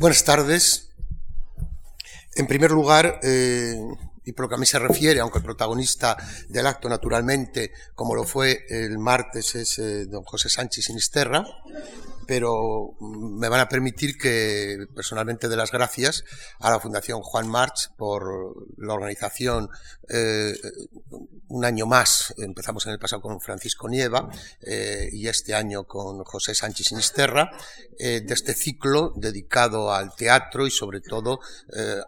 Buenas tardes. En primer lugar, eh, y por lo que a mí se refiere, aunque el protagonista del acto, naturalmente, como lo fue el martes, es eh, don José Sánchez Sinisterra, pero me van a permitir que personalmente dé las gracias a la Fundación Juan March por la organización eh, un año más. Empezamos en el pasado con Francisco Nieva eh, y este año con José Sánchez Sinisterra, eh, de este ciclo dedicado al teatro y sobre todo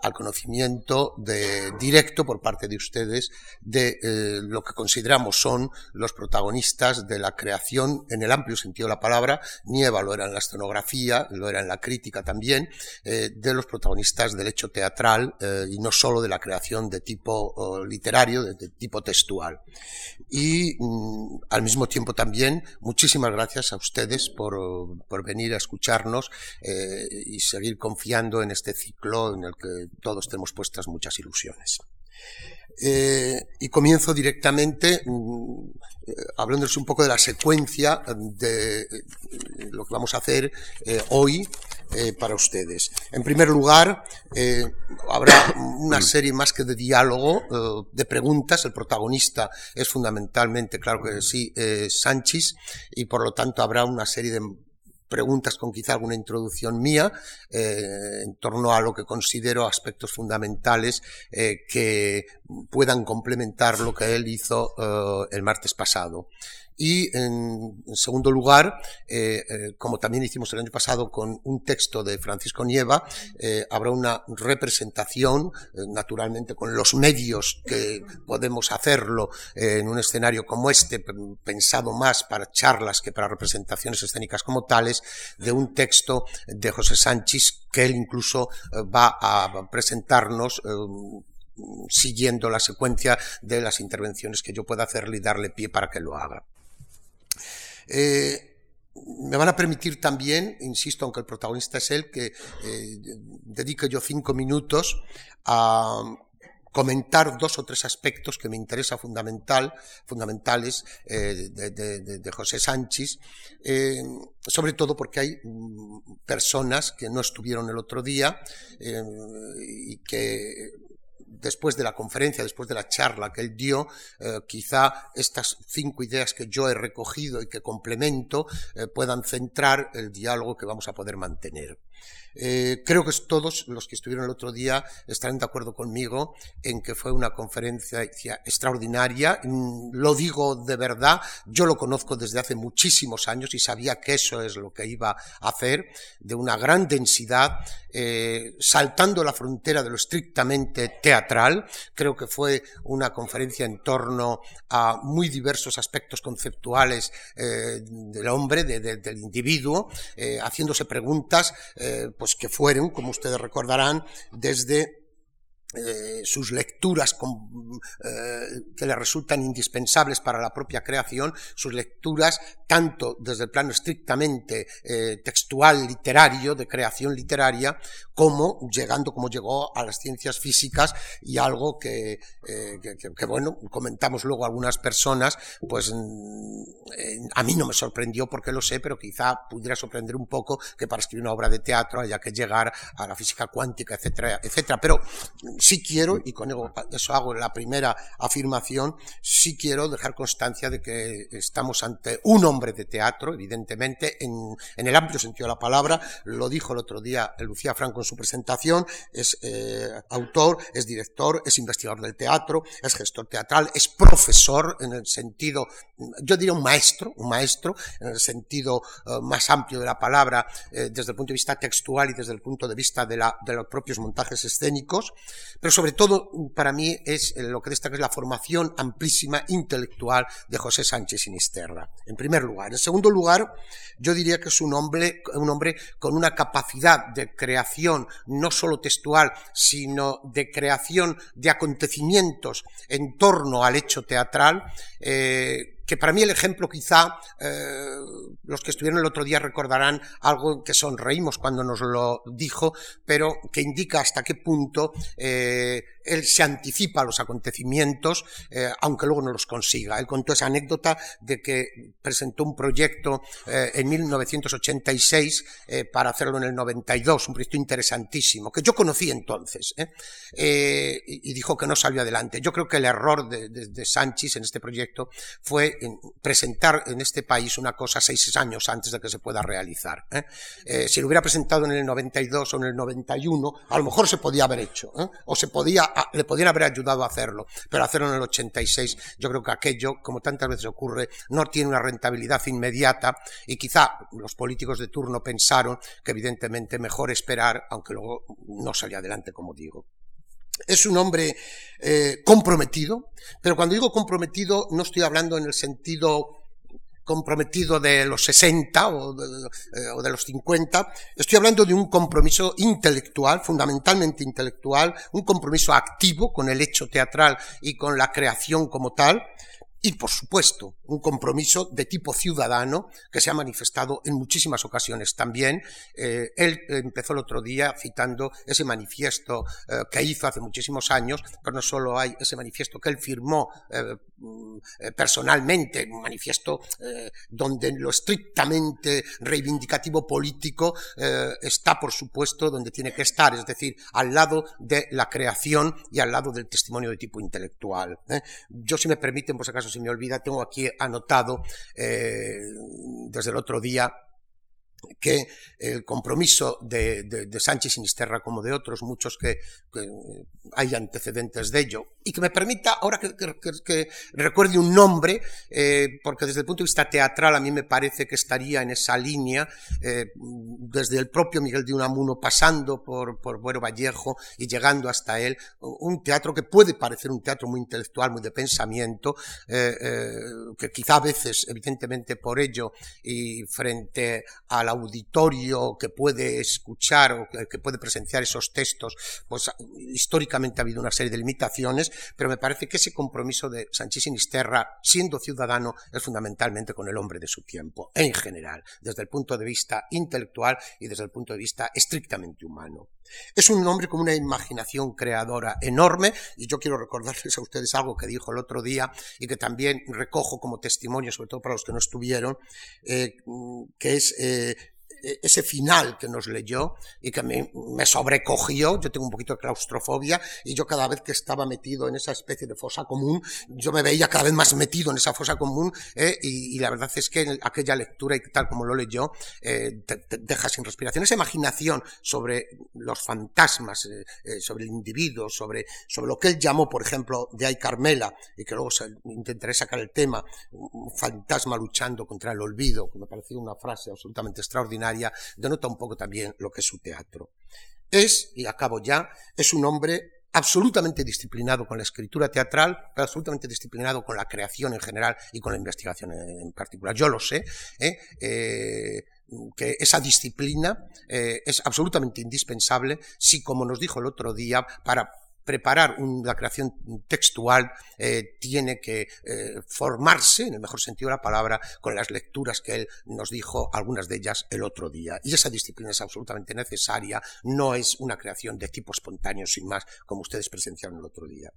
al conocimiento de, directo por parte de ustedes de lo que consideramos son los protagonistas de la creación en el amplio sentido de la palabra. Nieva era en la escenografía, lo era en la crítica también, eh, de los protagonistas del hecho teatral eh, y no solo de la creación de tipo literario, de, tipo textual. Y mm, al mismo tiempo también muchísimas gracias a ustedes por, venir a escucharnos eh, y seguir confiando en este ciclo en el que todos tenemos puestas muchas ilusiones. Eh, y comienzo directamente mm, eh, hablándoles un poco de la secuencia de eh, lo que vamos a hacer hoy para ustedes. En primer lugar, habrá una serie más que de diálogo, de preguntas. El protagonista es fundamentalmente, claro que sí, Sánchez, y por lo tanto habrá una serie de preguntas con quizá alguna introducción mía eh, en torno a lo que considero aspectos fundamentales eh, que puedan complementar lo que él hizo eh, el martes pasado. Y en, segundo lugar, eh, eh, como también hicimos el año pasado con un texto de Francisco Nieva, eh, habrá una representación, naturalmente con los medios que podemos hacerlo en un escenario como este, pensado más para charlas que para representaciones escénicas como tales, de un texto de José Sánchez que él incluso va a presentarnos siguiendo la secuencia de las intervenciones que yo pueda hacerle y darle pie para que lo haga. Eh, me van a permitir también, insisto, aunque el protagonista es él, que eh, dedique yo cinco minutos a comentar dos o tres aspectos que me interesa fundamental, fundamentales eh, de, José Sánchez, sobre todo porque hay mm, personas que no estuvieron el otro día y que después de la conferencia, después de la charla que él dio, eh, quizá estas cinco ideas que yo he recogido y que complemento eh, puedan centrar el diálogo que vamos a poder mantener. Eh, creo que todos los que estuvieron el otro día estarán de acuerdo conmigo en que fue una conferencia extraordinaria. Mm, lo digo de verdad, yo lo conozco desde hace muchísimos años y sabía que eso es lo que iba a hacer, de una gran densidad, saltando la frontera de lo estrictamente teatral. Creo que fue una conferencia en torno a muy diversos aspectos conceptuales eh, del hombre, del individuo, haciéndose preguntas pues que fueron, como ustedes recordarán, desde eh, sus lecturas eh, que le resultan indispensables para la propia creación, sus lecturas tanto desde el plano estrictamente eh, textual, literario, de creación literaria, como llegando como llegó a las ciencias físicas y algo que, que, bueno, comentamos luego algunas personas, pues mm, a mí no me sorprendió porque lo sé, pero quizá pudiera sorprender un poco que para escribir una obra de teatro haya que llegar a la física cuántica, etcétera, etcétera. Pero sí quiero, y con eso hago la primera afirmación, sí quiero dejar constancia de que estamos ante un hombre de teatro, evidentemente, en, el amplio sentido de la palabra, lo dijo el otro día Lucía Franco en su presentación, es eh, autor, es director, es investigador del teatro, es gestor teatral, es profesor en el sentido, yo diría un maestro, un maestro, en el sentido eh, más amplio de la palabra, eh, desde el punto de vista textual y desde el punto de vista de, la, de los propios montajes escénicos, pero sobre todo para mí es eh, lo que destaca es la formación amplísima intelectual de José Sánchez Sinisterra, en primer lugar. En segundo lugar, yo diría que es un hombre, un hombre con una capacidad de creación no solo textual, sino de creación de acontecimientos en torno al hecho teatral, eh, que para mí el ejemplo quizá, los que estuvieron el otro día recordarán algo que sonreímos cuando nos lo dijo, pero que indica hasta qué punto él se anticipa a los acontecimientos, aunque luego no los consiga. Él contó esa anécdota de que presentó un proyecto en 1986 para hacerlo en el 92, un proyecto interesantísimo, que yo conocí entonces, y dijo que no salió adelante. Yo creo que el error de, Sánchez en este proyecto fue presentar en este país una cosa seis años antes de que se pueda realizar. ¿eh? Eh, si lo hubiera presentado en el 92 o en el 91, a lo mejor se podía haber hecho, ¿eh? o se podía, le podían haber ayudado a hacerlo, pero hacerlo en el 86, yo creo que aquello, como tantas veces ocurre, no tiene una rentabilidad inmediata y quizá los políticos de turno pensaron que evidentemente mejor esperar, aunque luego no salía adelante, como digo. Es un hombre eh, comprometido, pero cuando digo comprometido no estoy hablando en el sentido comprometido de los 60 o de, eh, o de, los 50, estoy hablando de un compromiso intelectual, fundamentalmente intelectual, un compromiso activo con el hecho teatral y con la creación como tal, y, por supuesto, un compromiso de tipo ciudadano que se ha manifestado en muchísimas ocasiones también. Eh, él empezó el otro día citando ese manifiesto eh, que hizo hace muchísimos años, pero no solo hay ese manifiesto que él firmó eh, personalmente, un manifiesto donde lo estrictamente reivindicativo político está, por supuesto, donde tiene que estar, es decir, al lado de la creación y al lado del testimonio de tipo intelectual. Yo, si me permiten, por si acaso, si me olvida, tengo aquí anotado eh, desde el otro día que el compromiso de, Sánchez Sinisterra como de otros muchos que, hay antecedentes de ello y que me permita ahora que, recuerde un nombre eh, porque desde el punto de vista teatral a mí me parece que estaría en esa línea eh, desde el propio Miguel de Unamuno pasando por, por Buero Vallejo y llegando hasta él un teatro que puede parecer un teatro muy intelectual muy de pensamiento eh, que quizá a veces evidentemente por ello y frente a la auditorio que puede escuchar o que puede presenciar esos textos, pues históricamente ha habido una serie de limitaciones, pero me parece que ese compromiso de Sánchez Sinisterra, siendo ciudadano, es fundamentalmente con el hombre de su tiempo, en general, desde el punto de vista intelectual y desde el punto de vista estrictamente humano. Es un hombre con una imaginación creadora enorme y yo quiero recordarles a ustedes algo que dijo el otro día y que también recojo como testimonio, sobre todo para los que no estuvieron, eh, que es eh, ese final que nos leyó y que me, me, sobrecogió, yo tengo un poquito de claustrofobia y yo cada vez que estaba metido en esa especie de fosa común, yo me veía cada vez más metido en esa fosa común eh, y, y, la verdad es que aquella lectura y tal como lo leyó eh, te, deja sin respiración. Esa imaginación sobre los fantasmas, eh, eh, sobre el individuo, sobre, sobre lo que él llamó, por ejemplo, de Ay Carmela y que luego intentaré sacar el tema, un fantasma luchando contra el olvido, que me pareció una frase absolutamente extraordinaria denota un poco también lo que es su teatro. Es, y acabo ya, es un hombre absolutamente disciplinado con la escritura teatral, absolutamente disciplinado con la creación en general y con la investigación en particular. Yo lo sé, ¿eh? Eh, que esa disciplina eh, es absolutamente indispensable si, como nos dijo el otro día, para preparar una creación textual eh, tiene que eh, formarse, en el mejor sentido de la palabra, con las lecturas que él nos dijo, algunas de ellas el otro día. Y esa disciplina es absolutamente necesaria, no es una creación de tipo espontáneo sin más, como ustedes presenciaron el otro día.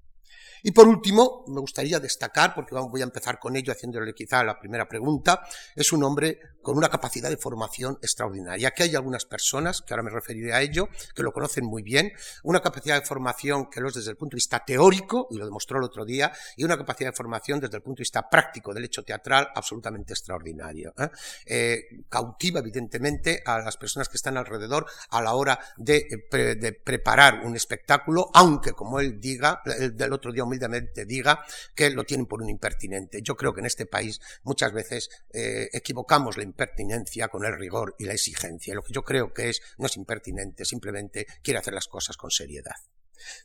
Y por último, me gustaría destacar, porque voy a empezar con ello haciéndole quizá la primera pregunta, es un hombre con una capacidad de formación extraordinaria. Aquí hay algunas personas, que ahora me referiré a ello, que lo conocen muy bien, una capacidad de formación que lo es desde el punto de vista teórico, y lo demostró el otro día, y una capacidad de formación desde el punto de vista práctico del hecho teatral absolutamente extraordinario. ¿eh? Eh, cautiva, evidentemente, a las personas que están alrededor a la hora de, eh, de preparar un espectáculo, aunque, como él diga, el del otro día humildemente diga que lo tienen por un impertinente. Yo creo que en este país muchas veces eh, equivocamos la impertinencia con el rigor y la exigencia. Lo que yo creo que es no es impertinente, simplemente quiere hacer las cosas con seriedad.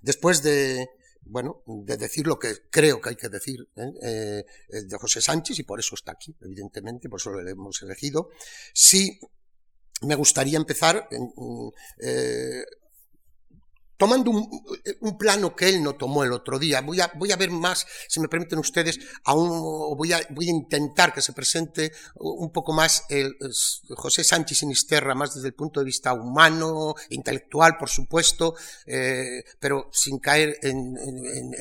Después de, bueno, de decir lo que creo que hay que decir ¿eh? Eh, de José Sánchez, y por eso está aquí, evidentemente, por eso lo hemos elegido, sí me gustaría empezar tomando un, plano que él no tomó el otro día. Voy a, voy a ver más, si me permiten ustedes, aún voy a, voy a intentar que se presente un poco más José Sánchez Sinisterra, más desde el punto de vista humano, intelectual, por supuesto, eh, pero sin caer en,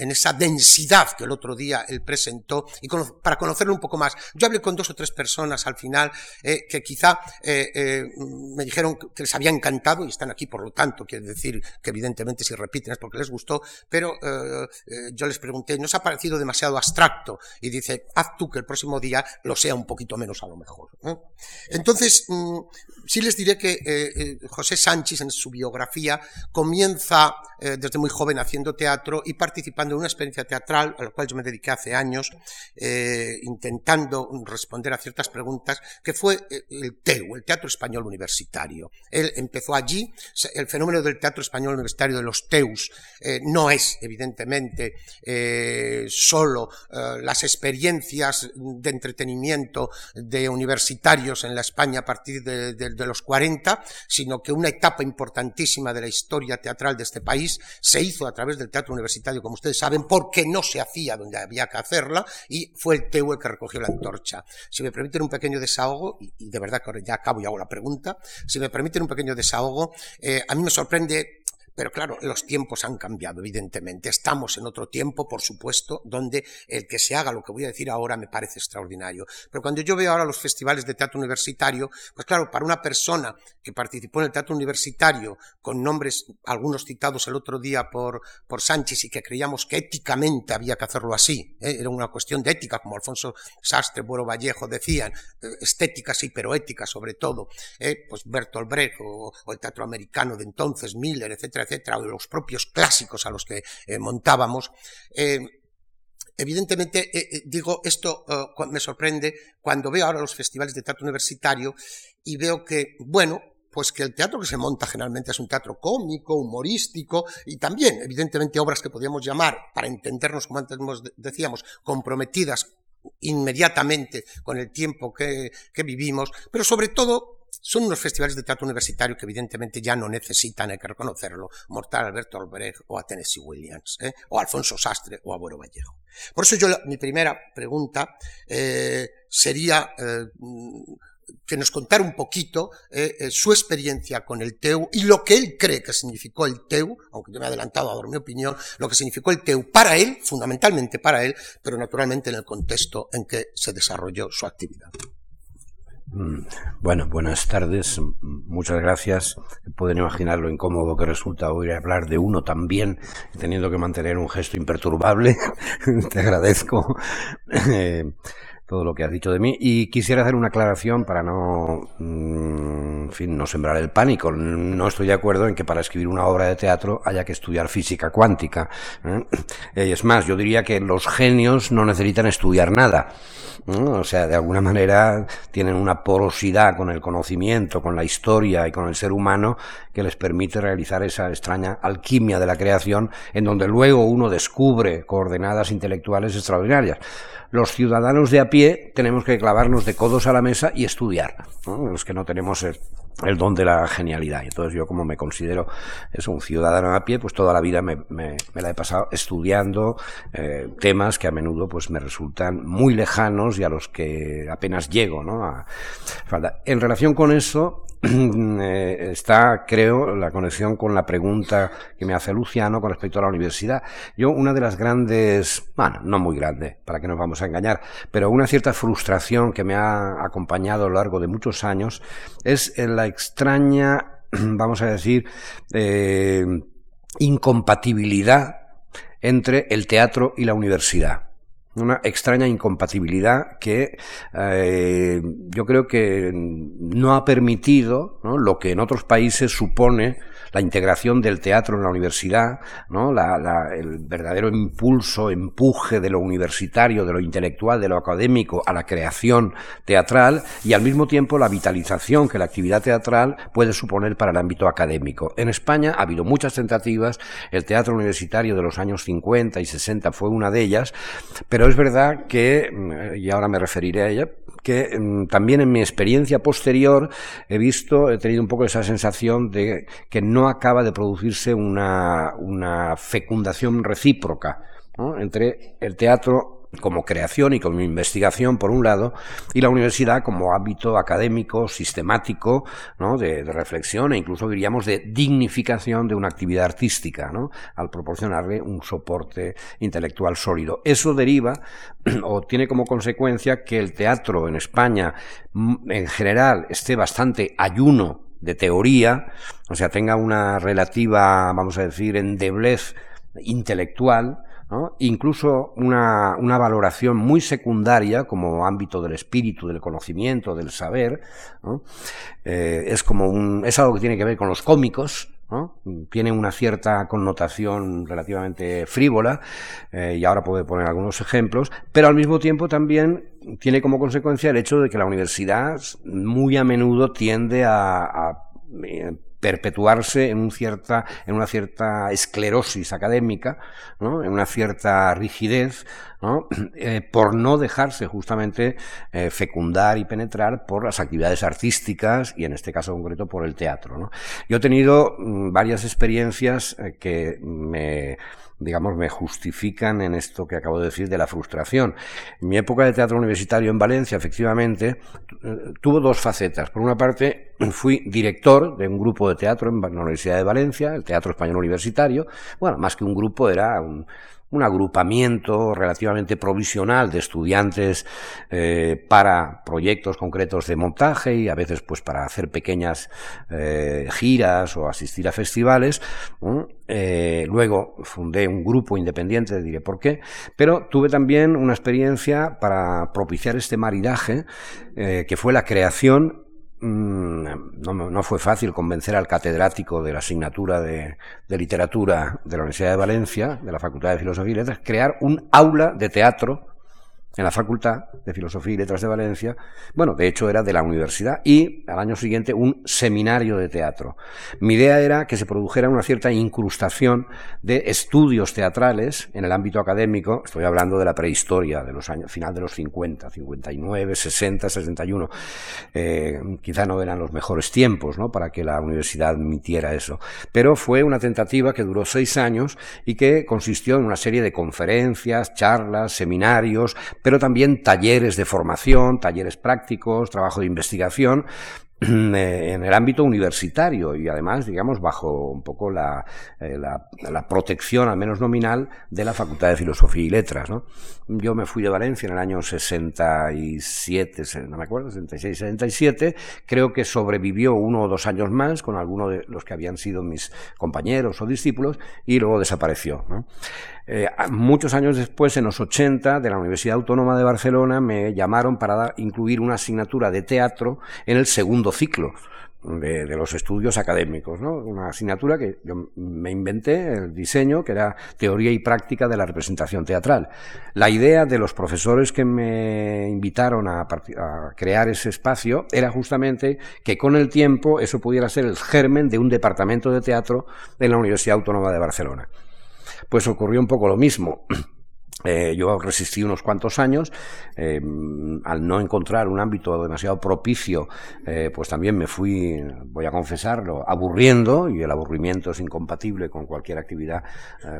esa densidad que el otro día él presentó, y para conocerlo un poco más. Yo hablé con dos o tres personas al final eh, que quizá eh, me dijeron que les había encantado y están aquí, por lo tanto, quiere decir que evidentemente si repiten es porque les gustó, pero eh, eh, yo les pregunté, ¿no os ha parecido demasiado abstracto? Y dice, haz tú que el próximo día lo sea un poquito menos a lo mejor. Entonces, mm, sí les diré que eh, José Sánchez en su biografía comienza desde muy joven haciendo teatro y participando en una experiencia teatral a la cual yo me dediqué hace años, intentando responder a ciertas preguntas, que fue el TEU, el Teatro Español Universitario. Él empezó allí, el fenómeno del Teatro Español Universitario de los Teus eh, no es, evidentemente, eh, solo eh, las experiencias de entretenimiento de universitarios en la España a partir de, los 40, sino que una etapa importantísima de la historia teatral de este país se hizo a través del teatro universitario, como ustedes saben, porque no se hacía donde había que hacerla, y fue el TEU el que recogió la antorcha. Si me permiten un pequeño desahogo, y, de verdad que ahora ya acabo y hago la pregunta, si me permiten un pequeño desahogo, a mí me sorprende pero claro, los tiempos han cambiado, evidentemente. Estamos en otro tiempo, por supuesto, donde el que se haga lo que voy a decir ahora me parece extraordinario. Pero cuando yo veo ahora los festivales de teatro universitario, pues claro, para una persona que participó en el teatro universitario con nombres, algunos citados el otro día por, por Sánchez y que creíamos que éticamente había que hacerlo así, ¿eh? era una cuestión de ética, como Alfonso Sastre, Buero Vallejo decían, eh, estética sí, pero ética sobre todo, ¿eh? pues Bertolt Brecht o, el teatro americano de entonces, Miller, etcétera, o los propios clásicos a los que eh, montábamos, eh, evidentemente, eh, digo, esto me sorprende cuando veo ahora los festivales de teatro universitario y veo que, bueno, pues que el teatro que se monta generalmente es un teatro cómico, humorístico y también, evidentemente, obras que podríamos llamar, para entendernos, como antes decíamos, comprometidas inmediatamente con el tiempo que vivimos, pero sobre todo son unos festivales de teatro universitario que evidentemente ya no necesitan, hay que reconocerlo, Mortal Alberto Albrecht o a Tennessee Williams, ¿eh? o Alfonso Sastre o a Buero Vallejo. Por eso yo, mi primera pregunta eh, sería eh, que nos contara un poquito su experiencia con el TEU y lo que él cree que significó el TEU, aunque yo me he adelantado a dar mi opinión, lo que significó el TEU para él, fundamentalmente para él, pero naturalmente en el contexto en que se desarrolló su actividad. Mm, bueno, buenas tardes. Muchas gracias. Pueden imaginar lo incómodo que resulta oír hablar de uno también, teniendo que mantener un gesto imperturbable. Te agradezco. Todo lo que has dicho de mí y quisiera hacer una aclaración para no, mm, en fin, no sembrar el pánico. No estoy de acuerdo en que para escribir una obra de teatro haya que estudiar física cuántica. ¿eh? Es más, yo diría que los genios no necesitan estudiar nada. O sea, de alguna manera tienen una porosidad con el conocimiento, con la historia y con el ser humano que les permite realizar esa extraña alquimia de la creación en donde luego uno descubre coordenadas intelectuales extraordinarias los ciudadanos de a pie tenemos que clavarnos de codos a la mesa y estudiar, los que no tenemos el, don de la genialidad. Entonces yo como me considero es un ciudadano a pie, pues toda la vida me, la he pasado estudiando eh, temas que a menudo pues me resultan muy lejanos y a los que apenas llego, ¿no? en relación con eso, está, creo, la conexión con la pregunta que me hace Luciano con respecto a la universidad. Yo, una de las grandes, bueno, no muy grande, para que nos vamos a engañar, pero una cierta frustración que me ha acompañado a lo largo de muchos años es la extraña, vamos a decir, eh, incompatibilidad entre el teatro y la universidad una extraña incompatibilidad que eh, yo creo que no ha permitido lo que en otros países supone la integración del teatro en la universidad, ¿no? La, el verdadero impulso, empuje de lo universitario, de lo intelectual, de lo académico a la creación teatral y al mismo tiempo la vitalización que la actividad teatral puede suponer para el ámbito académico. En España ha habido muchas tentativas, el teatro universitario de los años 50 y 60 fue una de ellas, pero es verdad que, y ahora me referiré a ella, que mm, también en mi experiencia posterior he visto, he tenido un poco esa sensación de que no acaba de producirse una, una fecundación recíproca entre el teatro como creación y como investigación, por un lado, y la universidad como ámbito académico, sistemático, ¿no? de, reflexión e incluso diríamos de dignificación de una actividad artística, ¿no? al proporcionarle un soporte intelectual sólido. Eso deriva o tiene como consecuencia que el teatro en España mm, en general esté bastante ayuno de teoría, o sea, tenga una relativa, vamos a decir, endeblez intelectual, incluso una, una, valoración muy secundaria como ámbito del espíritu, del conocimiento, del saber, eh, es como un, es algo que tiene que ver con los cómicos, tiene una cierta connotación relativamente frívola, eh, y ahora puedo poner algunos ejemplos, pero al mismo tiempo también tiene como consecuencia el hecho de que la universidad muy a menudo tiende a, eh, perpetuarse en, un cierta, en una cierta esclerosis académica, ¿no? en una cierta rigidez, ¿no? Eh, por no dejarse justamente eh, fecundar y penetrar por las actividades artísticas y en este caso concreto por el teatro. Yo he tenido mm, varias experiencias eh, que me digamos, me justifican en esto que acabo de decir de la frustración. Mi época de teatro universitario en Valencia, efectivamente, tuvo dos facetas. Por una parte, fui director de un grupo de teatro en la Universidad de Valencia, el Teatro Español Universitario. Bueno, más que un grupo, era un, un agrupamiento relativamente provisional de estudiantes eh, para proyectos concretos de montaje y a veces pues para hacer pequeñas eh, giras o asistir a festivales. Eh, luego fundé un grupo independiente, diré por qué, pero tuve también una experiencia para propiciar este maridaje que fue la creación no, no, fue fácil convencer al catedrático de la asignatura de, de, literatura de la Universidad de Valencia, de la Facultad de Filosofía y Letras, crear un aula de teatro en la Facultad de Filosofía y Letras de Valencia, bueno, de hecho era de la universidad, y al año siguiente un seminario de teatro. Mi idea era que se produjera una cierta incrustación de estudios teatrales en el ámbito académico, estoy hablando de la prehistoria, de los años, final de los 50, 59, 60, 61, eh, quizá no eran los mejores tiempos, ¿no?, para que la universidad admitiera eso, pero fue una tentativa que duró seis años y que consistió en una serie de conferencias, charlas, seminarios, pero también talleres de formación, talleres prácticos, trabajo de investigación, eh, en el ámbito universitario y además, digamos, bajo un poco la, eh, la, la, protección, al menos nominal, de la Facultad de Filosofía y Letras. Yo me fui de Valencia en el año 67, no me acuerdo, 66, 67. Creo que sobrevivió uno o dos años más con algunos de los que habían sido mis compañeros o discípulos y luego desapareció. Eh, muchos años después, en los 80, de la Universidad Autónoma de Barcelona, me llamaron para incluir una asignatura de teatro en el segundo ciclo. De, los estudios académicos, ¿no? Una asignatura que yo me inventé, el diseño, que era teoría y práctica de la representación teatral. La idea de los profesores que me invitaron a, a crear ese espacio era justamente que con el tiempo eso pudiera ser el germen de un departamento de teatro en la Universidad Autónoma de Barcelona pues ocurrió un poco lo mismo. Eh, yo resistí unos cuantos años, eh, al no encontrar un ámbito demasiado propicio, eh, pues también me fui, voy a confesarlo, aburriendo, y el aburrimiento es incompatible con cualquier actividad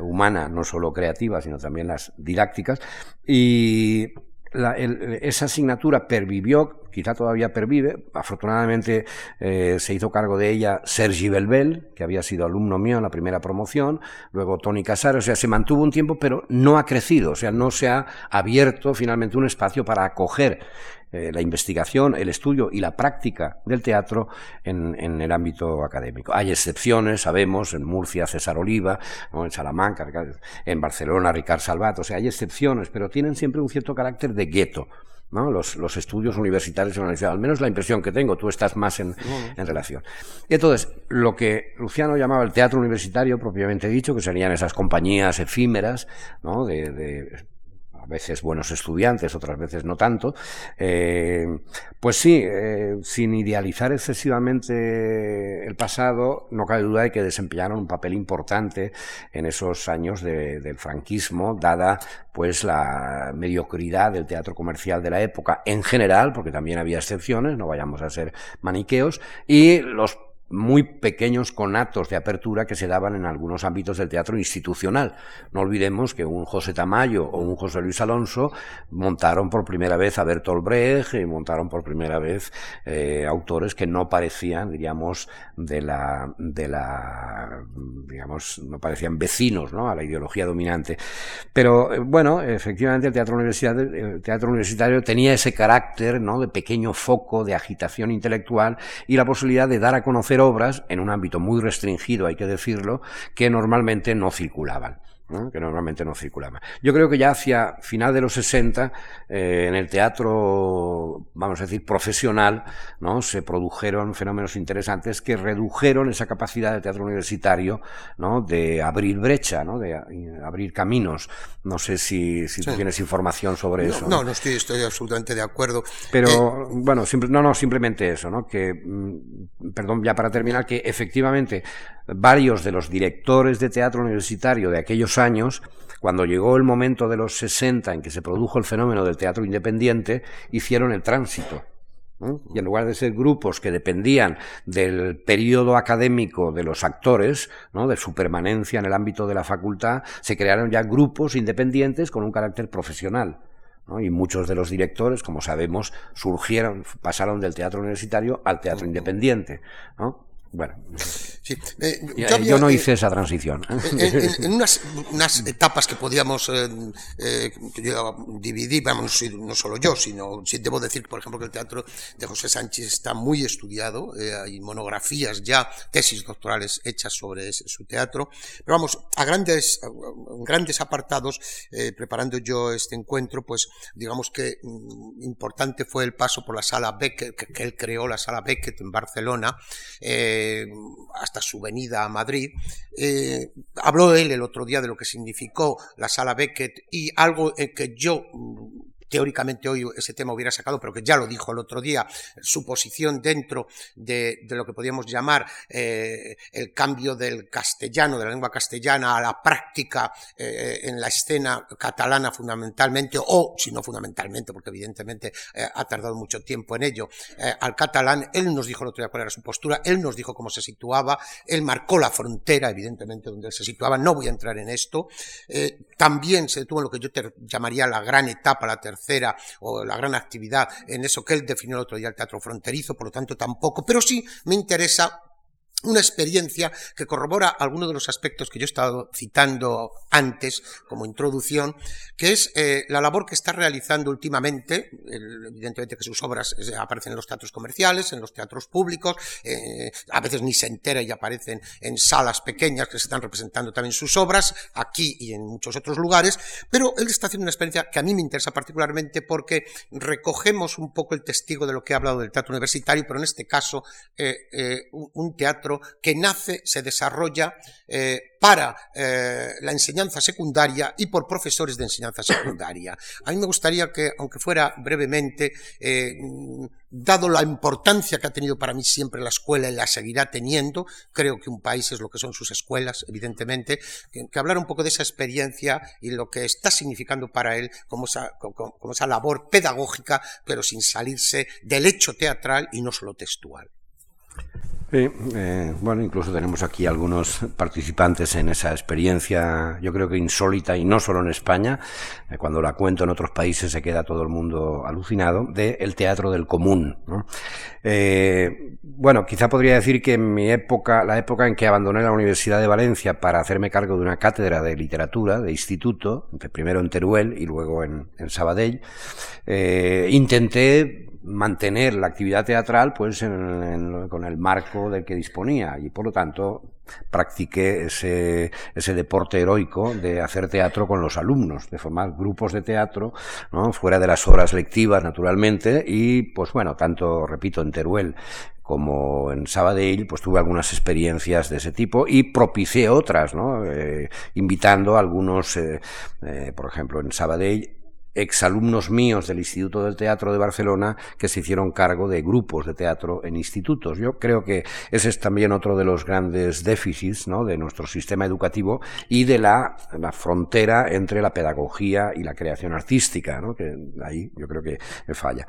humana, no solo creativa, sino también las didácticas, y esa asignatura pervivió, quizá todavía pervive, afortunadamente eh, se hizo cargo de ella Sergi Belbel, que había sido alumno mío en la primera promoción, luego Tony Casar, o sea, se mantuvo un tiempo, pero no ha crecido, o sea, no se ha abierto finalmente un espacio para acoger eh, la investigación, el estudio y la práctica del teatro en, el ámbito académico. Hay excepciones, sabemos, en Murcia César Oliva, en Salamanca, en Barcelona Ricard Salvat, o sea, hay excepciones, pero tienen siempre un cierto carácter de gueto. ¿No? Los, los, estudios universitarios en la universidad, al menos la impresión que tengo, tú estás más en, en relación. Y entonces, lo que Luciano llamaba el teatro universitario, propiamente dicho, que serían esas compañías efímeras, ¿no? de, de a veces buenos estudiantes, otras veces no tanto, eh, pues sí, eh, sin idealizar excesivamente el pasado, no cabe duda de que desempeñaron un papel importante en esos años del franquismo, dada pues la mediocridad del teatro comercial de la época en general, porque también había excepciones, no vayamos a ser maniqueos, y los muy pequeños conatos de apertura que se daban en algunos ámbitos del teatro institucional. No olvidemos que un José Tamayo o un José Luis Alonso montaron por primera vez a Bertolt Brecht y montaron por primera vez eh, autores que no parecían, diríamos, de la, de la, digamos, no parecían vecinos, ¿no? A la ideología dominante. Pero, eh, bueno, efectivamente el teatro, el teatro universitario tenía ese carácter, ¿no? De pequeño foco de agitación intelectual y la posibilidad de dar a conocer obras en un ámbito muy restringido, hay que decirlo, que normalmente no circulaban que normalmente no circulaba. Yo creo que ya hacia final de los 60, eh, en el teatro, vamos a decir, profesional, ¿no? se produjeron fenómenos interesantes que redujeron esa capacidad del teatro universitario ¿no? de abrir brecha, ¿no? de abrir caminos. No sé si, si tú tienes información sobre eso. No, no, estoy, estoy, absolutamente de acuerdo. Pero, eh, bueno, no, no, simplemente eso, ¿no? que, mm, perdón, ya para terminar, que efectivamente varios de los directores de teatro universitario de aquellos años, cuando llegó el momento de los 60 en que se produjo el fenómeno del teatro independiente, hicieron el tránsito. Y en lugar de ser grupos que dependían del periodo académico de los actores, ¿no? de su permanencia en el ámbito de la facultad, se crearon ya grupos independientes con un carácter profesional. Y muchos de los directores, como sabemos, surgieron, pasaron del teatro universitario al teatro independiente. ¿no? Bueno, sí. Eh, yo, no hice esa transición. En, unas, etapas que podíamos eh, eh, dividir, vamos, no solo yo, sino debo decir, por ejemplo, que el teatro de José Sánchez está muy estudiado, hay monografías ya, tesis doctorales hechas sobre su teatro, pero vamos, a grandes, grandes apartados, preparando yo este encuentro, pues digamos que mm, importante fue el paso por la sala Beckett, que, él creó la sala Beckett en Barcelona, eh, hasta su venida a Madrid. Eh, habló él el otro día de lo que significó la sala Beckett y algo que yo teóricamente hoy ese tema hubiera sacado, pero que ya lo dijo el otro día, su posición dentro de, lo que podríamos llamar eh, el cambio del castellano, de la lengua castellana a la práctica eh, en la escena catalana fundamentalmente, o si no fundamentalmente, porque evidentemente eh, ha tardado mucho tiempo en ello, al catalán, él nos dijo el otro día cuál era su postura, él nos dijo cómo se situaba, él marcó la frontera, evidentemente, donde se situaba, no voy a entrar en esto, también se detuvo en lo que yo te llamaría la gran etapa, la tercera o la gran actividad en eso que él definió el otro día el teatro fronterizo, por lo tanto tampoco, pero sí me interesa una experiencia que corrobora algunos de los aspectos que yo he estado citando antes como introducción, que es eh, la labor que está realizando últimamente, evidentemente que sus obras eh, aparecen en los teatros comerciales, en los teatros públicos, eh, a veces ni se entera y aparecen en salas pequeñas que se están representando también sus obras, aquí y en muchos otros lugares, pero él está haciendo una experiencia que a mí me interesa particularmente porque recogemos un poco el testigo de lo que he hablado del teatro universitario, pero en este caso un teatro que nace, se desarrolla eh, para eh, la enseñanza secundaria y por profesores de enseñanza secundaria. A mí me gustaría que, aunque fuera brevemente, eh, dado la importancia que ha tenido para mí siempre la escuela y la seguirá teniendo, creo que un país es lo que son sus escuelas, evidentemente, que, hablar un poco de esa experiencia y lo que está significando para él como esa, como esa labor pedagógica, pero sin salirse del hecho teatral y no solo textual. Sí, eh, bueno, incluso tenemos aquí algunos participantes en esa experiencia, yo creo que insólita y no solo en España, eh, cuando la cuento en otros países se queda todo el mundo alucinado, de el teatro del común. Eh, bueno, quizá podría decir que en mi época, la época en que abandoné la Universidad de Valencia para hacerme cargo de una cátedra de literatura, de instituto, primero en Teruel y luego en, en Sabadell, intenté mantener la actividad teatral pues con el marco del que disponía y por lo tanto practiqué ese, ese deporte heroico de hacer teatro con los alumnos, de formar grupos de teatro, fuera de las horas lectivas, naturalmente, y pues bueno, tanto, repito, en Teruel como en Sabadell, pues tuve algunas experiencias de ese tipo y propicié otras, ¿no? Eh, invitando a algunos, eh, eh, por ejemplo, en Sabadell exalumnos míos del Instituto del Teatro de Barcelona que se hicieron cargo de grupos de teatro en institutos. Yo creo que ese es también otro de los grandes déficits ¿no? de nuestro sistema educativo y de la, la, frontera entre la pedagogía y la creación artística, ¿no? que ahí yo creo que falla.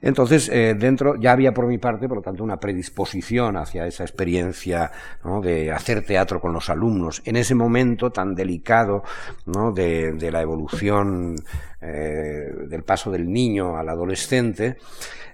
Entonces, eh, dentro ya había por mi parte, por lo tanto, una predisposición hacia esa experiencia ¿no? de hacer teatro con los alumnos en ese momento tan delicado ¿no? de, de la evolución eh, del paso del niño al adolescente,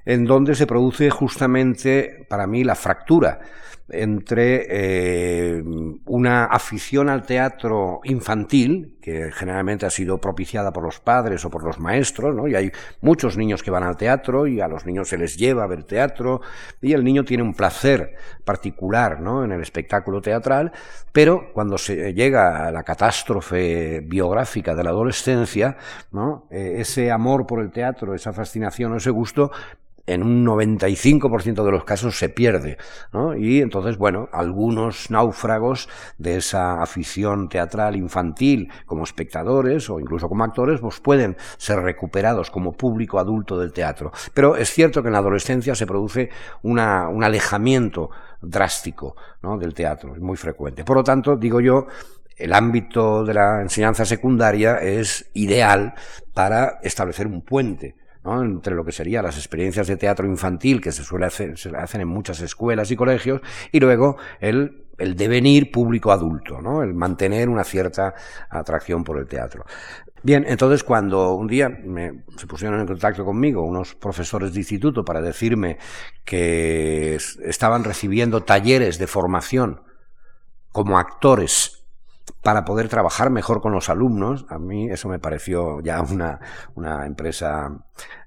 en donde se produce justamente, para mí, la fractura entre eh, una afición al teatro infantil, que generalmente ha sido propiciada por los padres o por los maestros, ¿no? y hay muchos niños que van al teatro y a los niños se les lleva a ver teatro, y el niño tiene un placer particular ¿no? en el espectáculo teatral, pero cuando se llega a la catástrofe biográfica de la adolescencia, ¿no? Eh, ese amor por el teatro, esa fascinación ese gusto en un 95% de los casos se pierde. ¿no? Y entonces, bueno, algunos náufragos de esa afición teatral infantil como espectadores o incluso como actores, pues pueden ser recuperados como público adulto del teatro. Pero es cierto que en la adolescencia se produce una, un alejamiento drástico del teatro, es muy frecuente. Por lo tanto, digo yo, el ámbito de la enseñanza secundaria es ideal para establecer un puente entre lo que serían las experiencias de teatro infantil que se suele hacer, se hacen en muchas escuelas y colegios y luego el, el devenir público adulto, ¿no? el mantener una cierta atracción por el teatro. Bien, entonces cuando un día me, se pusieron en contacto conmigo unos profesores de instituto para decirme que estaban recibiendo talleres de formación como actores para poder trabajar mejor con los alumnos. A mí eso me pareció ya una, una empresa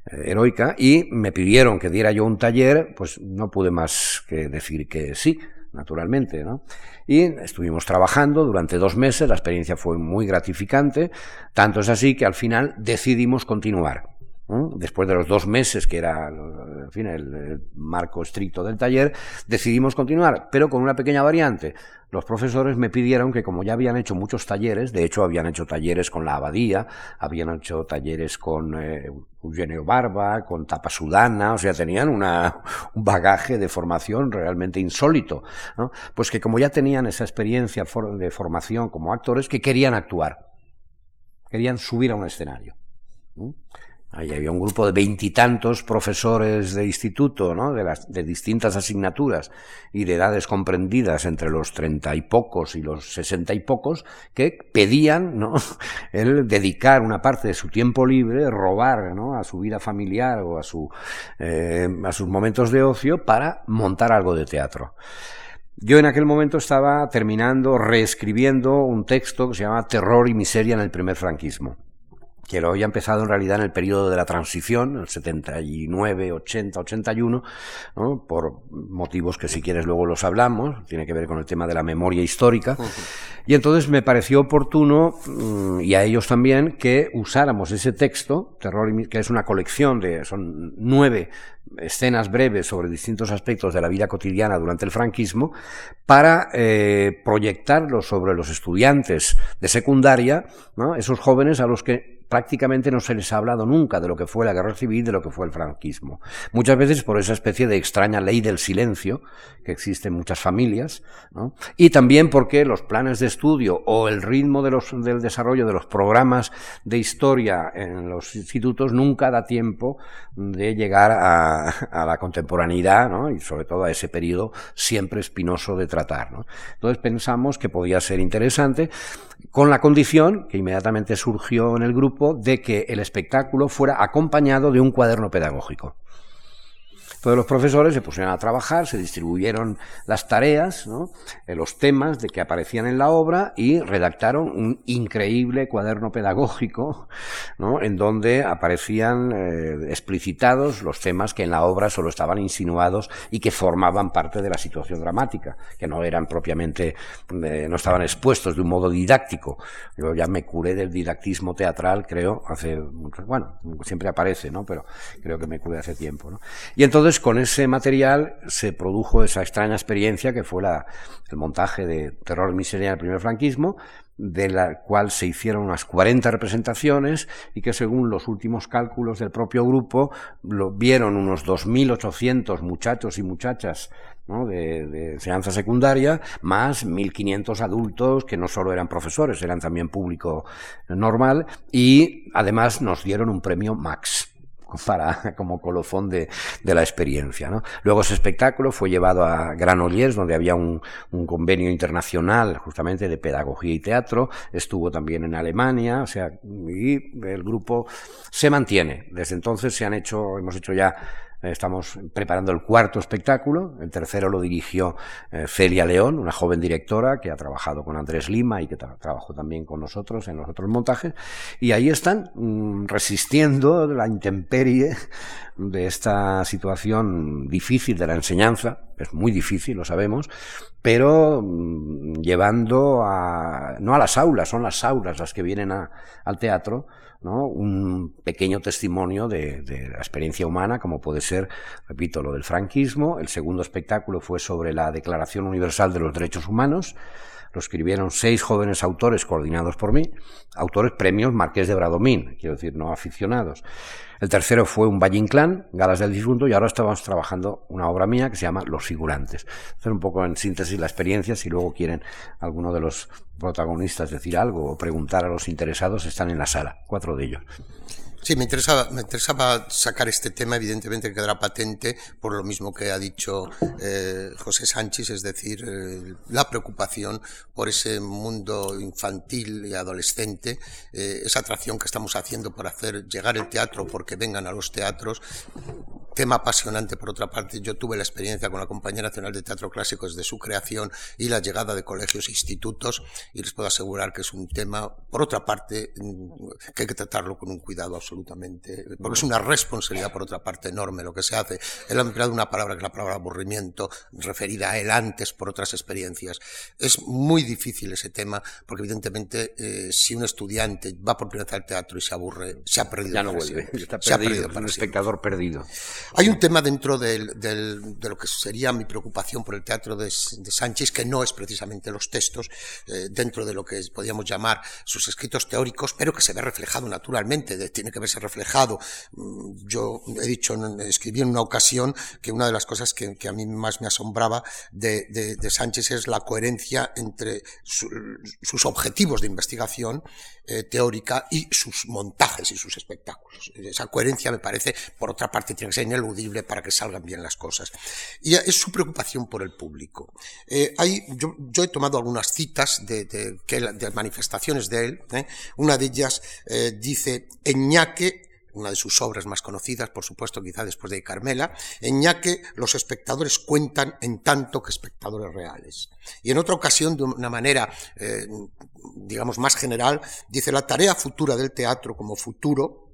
eh, heroica y me pidieron que diera yo un taller, pues no pude más que decir que sí naturalmente, ¿no? Y estuvimos trabajando durante dos meses, la experiencia fue muy gratificante, tanto es así que al final decidimos continuar. Después de los dos meses, que era en fin, el, marco estricto del taller, decidimos continuar, pero con una pequeña variante. Los profesores me pidieron que, como ya habían hecho muchos talleres, de hecho habían hecho talleres con la abadía, habían hecho talleres con eh, Eugenio Barba, con Tapa Sudana, o sea, tenían un bagaje de formación realmente insólito. ¿no? Pues que como ya tenían esa experiencia de formación como actores, que querían actuar, querían subir a un escenario. Ahí había un grupo de veintitantos profesores de instituto, ¿no? de, las, de distintas asignaturas y de edades comprendidas entre los treinta y pocos y los sesenta y pocos, que pedían ¿no? el dedicar una parte de su tiempo libre, robar ¿no? a su vida familiar o a, su, eh, a sus momentos de ocio para montar algo de teatro. Yo en aquel momento estaba terminando, reescribiendo un texto que se llama Terror y Miseria en el primer franquismo que lo había empezado en realidad en el periodo de la transición, el 79, 80, 81, ¿no? por motivos que si quieres luego los hablamos, tiene que ver con el tema de la memoria histórica. Y entonces me pareció oportuno, mm, y a ellos también, que usáramos ese texto, Terror que es una colección de, son nueve escenas breves sobre distintos aspectos de la vida cotidiana durante el franquismo, para eh, proyectarlo sobre los estudiantes de secundaria, ¿no? esos jóvenes a los que prácticamente no se les ha hablado nunca de lo que fue la guerra civil, de lo que fue el franquismo. Muchas veces por esa especie de extraña ley del silencio que existe en muchas familias, y también porque los planes de estudio o el ritmo del desarrollo de los programas de historia en los institutos nunca da tiempo de llegar a, la contemporaneidad y sobre todo a ese periodo siempre espinoso de tratar. Entonces pensamos que podía ser interesante con la condición que inmediatamente surgió en el grupo de que el espectáculo fuera acompañado de un cuaderno pedagógico. Todos los profesores se pusieron a trabajar, se distribuyeron las tareas, ¿no? Eh, los temas de que aparecían en la obra y redactaron un increíble cuaderno pedagógico, ¿no? en donde aparecían eh, explicitados los temas que en la obra solo estaban insinuados y que formaban parte de la situación dramática, que no eran propiamente, eh, no estaban expuestos de un modo didáctico. Yo ya me curé del didactismo teatral, creo, hace, bueno, siempre aparece, ¿no? Pero creo que me curé hace tiempo, ¿no? Y entonces entonces, con ese material se produjo esa extraña experiencia que fue la, el montaje de Terror y Miseria del primer franquismo, de la cual se hicieron unas 40 representaciones y que según los últimos cálculos del propio grupo lo vieron unos 2.800 muchachos y muchachas de, de, enseñanza secundaria, más 1.500 adultos que no solo eran profesores, eran también público normal y además nos dieron un premio Max para, como colofón de, de la experiencia. ¿no? Luego ese espectáculo fue llevado a Granollers, donde había un, un, convenio internacional justamente de pedagogía y teatro, estuvo también en Alemania, o sea, y el grupo se mantiene. Desde entonces se han hecho, hemos hecho ya Estamos preparando el cuarto espectáculo. El tercero lo dirigió eh, Celia León, una joven directora que ha trabajado con Andrés Lima y que trabajó también con nosotros en los otros montajes. Y ahí están mm, resistiendo la intemperie de esta situación difícil de la enseñanza. Es muy difícil, lo sabemos, pero mm, llevando a, no a las aulas, son las aulas las que vienen a, al teatro, ¿no? un pequeño testimonio de, de, la experiencia humana, como puede ser, repito, lo del franquismo. El segundo espectáculo fue sobre la Declaración Universal de los Derechos Humanos. Lo escribieron seis jóvenes autores coordinados por mí, autores premios Marqués de Bradomín, quiero decir, no aficionados. El tercero fue un Valle Inclán, Galas del Difunto, y ahora estamos trabajando una obra mía que se llama Los Figurantes. Hacer un poco en síntesis la experiencia, si luego quieren alguno de los protagonistas decir algo o preguntar a los interesados, están en la sala, cuatro de ellos. Sí, me interesaba, me interesaba sacar este tema, evidentemente que quedará patente por lo mismo que ha dicho eh, José Sánchez, es decir, la preocupación por ese mundo infantil y adolescente, eh, esa atracción que estamos haciendo por hacer llegar el teatro, porque vengan a los teatros, tema apasionante por otra parte. Yo tuve la experiencia con la Compañía Nacional de Teatro Clásico desde su creación y la llegada de colegios e institutos y les puedo asegurar que es un tema, por otra parte, mm, que hay que tratarlo con un cuidado absolutamente, porque es una responsabilidad por otra parte enorme lo que se hace. Él ha empleado una palabra que es la palabra aburrimiento, referida a él antes por otras experiencias. Es muy difícil ese tema porque evidentemente eh, si un estudiante va por primera vez al teatro y se aburre, se ha perdido. Ya no vuelve, está perdido, se ha perdido un espectador perdido. Hay un tema dentro del, del, de lo que sería mi preocupación por el teatro de, de Sánchez, que no es precisamente los textos, eh, dentro de lo que podríamos llamar sus escritos teóricos, pero que se ve reflejado naturalmente, de, tiene que verse reflejado. Mm, yo he dicho, escribí en una ocasión que una de las cosas que, que a mí más me asombraba de, de, Sánchez es la coherencia entre su, sus objetivos de investigación eh, teórica y sus montajes y sus espectáculos. Esa coherencia me parece, por otra parte, tiene que ser ineludible para que salgan bien las cosas. Y es su preocupación por el público. Eh, hay, yo, he tomado algunas citas de, de, manifestaciones de él. ¿eh? Una de ellas dice, una de sus obras más conocidas, por supuesto, quizá después de Carmela, en que los espectadores cuentan en tanto que espectadores reales. Y en otra ocasión, de una manera, eh, digamos, más general, dice la tarea futura del teatro como futuro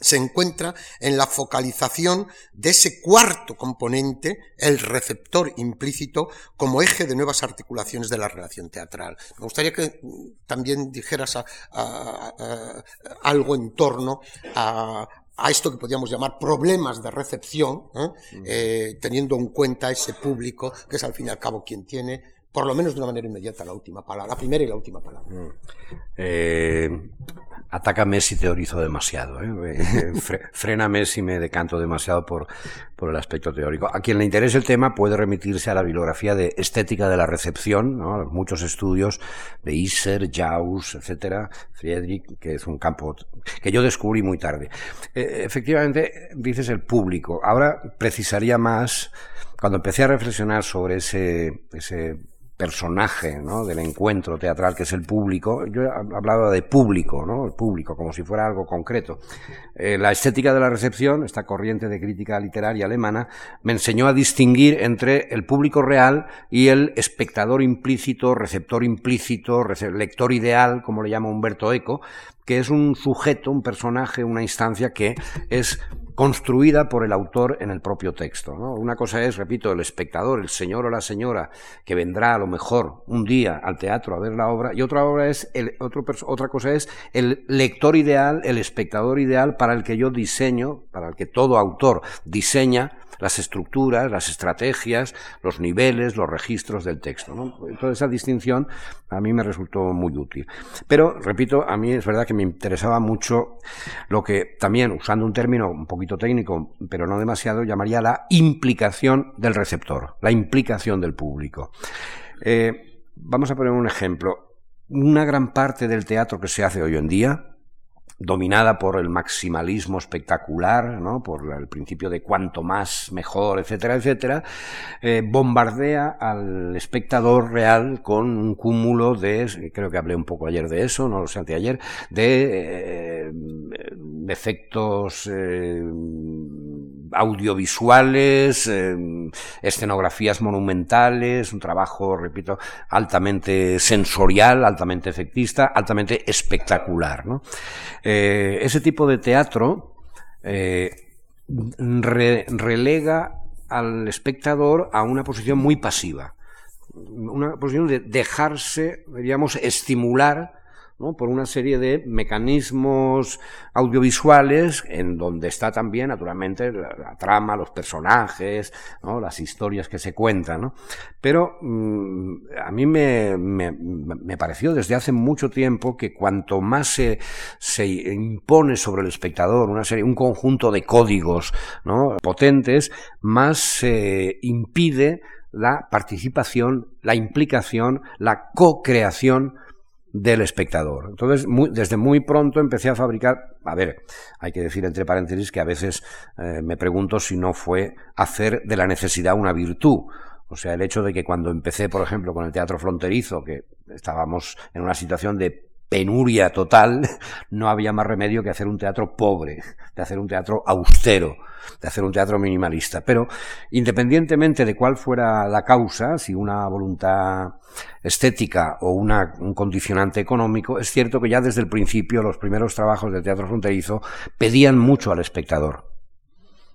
se encuentra en la focalización de ese cuarto componente, el receptor implícito, como eje de nuevas articulaciones de la relación teatral. Me gustaría que también dijeras a, a, a, algo en torno a, a esto que podríamos llamar problemas de recepción, ¿eh? Eh, teniendo en cuenta ese público, que es al fin y al cabo quien tiene por lo menos de una manera inmediata la última palabra, la primera y la última palabra. Mm. Eh, atácame si teorizo demasiado, ¿eh? fréname si me decanto demasiado por, el aspecto teórico. A quien le interese el tema puede remitirse a la bibliografía de Estética de la Recepción, ¿no? muchos estudios de Isser, Jaus, etcétera, Friedrich, que es un campo que yo descubrí muy tarde. Eh, efectivamente, dices el público. Ahora precisaría más, cuando empecé a reflexionar sobre ese, ese personaje ¿no? del encuentro teatral que es el público. Yo hablaba de público, ¿no? el público, como si fuera algo concreto. Eh, la estética de la recepción, esta corriente de crítica literaria alemana, me enseñó a distinguir entre el público real y el espectador implícito, receptor implícito, lector ideal, como le llama Humberto Eco, que es un sujeto, un personaje, una instancia que es construida por el autor en el propio texto. Una cosa es, repito, el espectador, el señor o la señora que vendrá a lo mejor un día al teatro a ver la obra, y otra obra es el, otro, otra cosa es el lector ideal, el espectador ideal para el que yo diseño, para el que todo autor diseña las estructuras, las estrategias, los niveles, los registros del texto. Toda esa distinción a mí me resultó muy útil. Pero, repito, a mí es verdad que me interesaba mucho lo que también, usando un término un poquito técnico, pero no demasiado, llamaría la implicación del receptor, la implicación del público. Eh, vamos a poner un ejemplo. Una gran parte del teatro que se hace hoy en día, dominada por el maximalismo espectacular, ¿no? por el principio de cuanto más mejor, etcétera, etcétera, eh, bombardea al espectador real con un cúmulo de, creo que hablé un poco ayer de eso, no lo sé, anteayer, de eh, efectos eh, audiovisuales, eh, escenografías monumentales, un trabajo, repito, altamente sensorial, altamente efectista, altamente espectacular. Eh, ese tipo de teatro relega al espectador a una posición muy pasiva, una posición de dejarse, diríamos, estimular por una serie de mecanismos audiovisuales en donde está también, naturalmente, la, trama, los personajes, las historias que se cuentan. Pero mm, a mí me, me, pareció desde hace mucho tiempo que cuanto más se, se impone sobre el espectador una serie, un conjunto de códigos potentes, más se impide la participación, la implicación, la co-creación del espectador. Entonces, desde muy pronto empecé a fabricar, a ver, hay que decir entre paréntesis que a veces eh, me pregunto si no fue hacer de la necesidad una virtud. O sea, el hecho de que cuando empecé, por ejemplo, con el teatro fronterizo, que estábamos en una situación de penuria total, no había más remedio que hacer un teatro pobre, de hacer un teatro austero, de hacer un teatro minimalista. Pero independientemente de cuál fuera la causa, si una voluntad estética o una, un condicionante económico, es cierto que ya desde el principio los primeros trabajos de teatro fronterizo pedían mucho al espectador.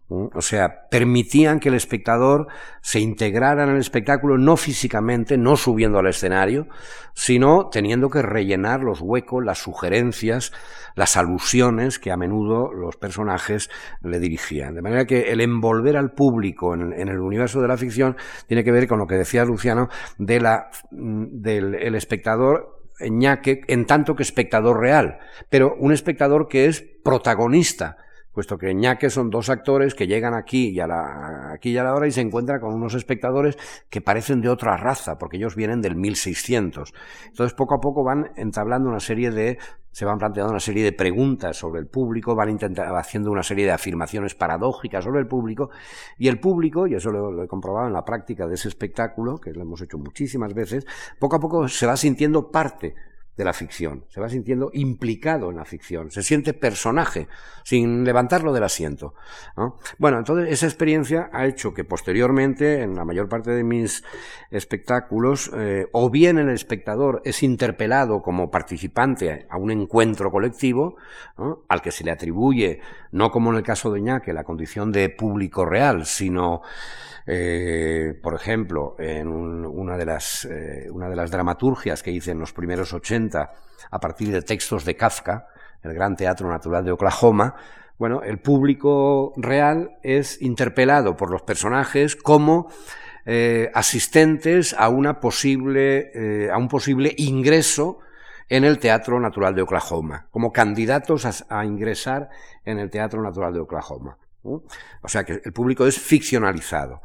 O sea, permitían que el espectador se integrara en el espectáculo no físicamente, no subiendo al escenario, sino teniendo que rellenar los huecos, las sugerencias, las alusiones que a menudo los personajes le dirigían. De manera que el envolver al público en, el universo de la ficción tiene que ver con lo que decía Luciano de la, del el espectador ñaque en tanto que espectador real, pero un espectador que es protagonista puesto que Ñaque son dos actores que llegan aquí y, a la, aquí a la hora y se encuentran con unos espectadores que parecen de otra raza, porque ellos vienen del 1600. Entonces, poco a poco van entablando una serie de, se van planteando una serie de preguntas sobre el público, van intentando, haciendo una serie de afirmaciones paradójicas sobre el público, y el público, y eso lo, lo he comprobado en la práctica de ese espectáculo, que lo hemos hecho muchísimas veces, poco a poco se va sintiendo parte de la ficción, se va sintiendo implicado en la ficción, se siente personaje, sin levantarlo del asiento. Bueno, entonces esa experiencia ha hecho que posteriormente, en la mayor parte de mis espectáculos, eh, o bien el espectador es interpelado como participante a un encuentro colectivo, al que se le atribuye, no como en el caso de Ñaque, la condición de público real, sino eh, por ejemplo, en una, de las, eh, una de las dramaturgias que hice en los primeros 80 a partir de textos de Kafka, el Gran Teatro Natural de Oklahoma, bueno, el público real es interpelado por los personajes como eh, asistentes a, una posible, a un posible ingreso en el Teatro Natural de Oklahoma, como candidatos a ingresar en el Teatro Natural de Oklahoma. O sea que el público es ficcionalizado.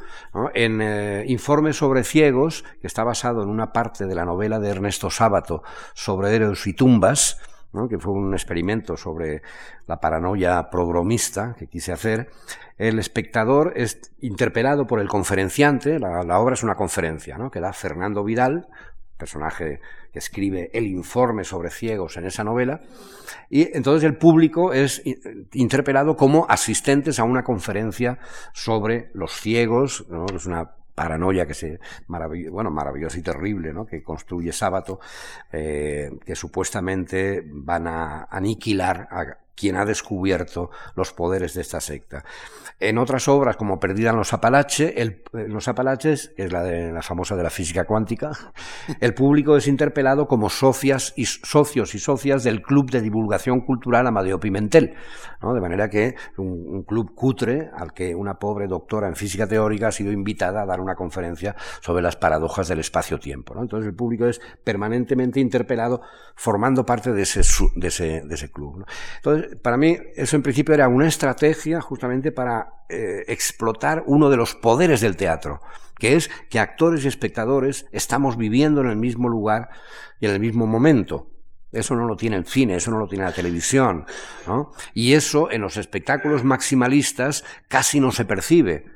En eh, Informe sobre ciegos, que está basado en una parte de la novela de Ernesto Sábato sobre héroes y tumbas, que fue un experimento sobre la paranoia progromista que quise hacer, el espectador es interpelado por el conferenciante, la, la obra es una conferencia, ¿no? que da Fernando Vidal, personaje que escribe el informe sobre ciegos en esa novela, y entonces el público es interpelado como asistentes a una conferencia sobre los ciegos, ¿no? es una paranoia que se bueno maravillosa y terrible ¿no? que construye Sábato eh, que supuestamente van a aniquilar a quien ha descubierto los poderes de esta secta. En otras obras, como Perdida en los Apalaches, el, los Apalaches, que es la, de, la famosa de la física cuántica, el público es interpelado como socias y, socios y socias del Club de Divulgación Cultural Amadeo Pimentel. ¿no? De manera que un, un, club cutre al que una pobre doctora en física teórica ha sido invitada a dar una conferencia sobre las paradojas del espacio-tiempo. ¿no? Entonces el público es permanentemente interpelado formando parte de ese, de ese, de ese club. ¿no? Entonces, para mí, eso en principio era una estrategia justamente para eh, explotar uno de los poderes del teatro, que es que actores y espectadores estamos viviendo en el mismo lugar y en el mismo momento. Eso no lo tiene el cine, eso no lo tiene la televisión. ¿no? Y eso en los espectáculos maximalistas casi no se percibe,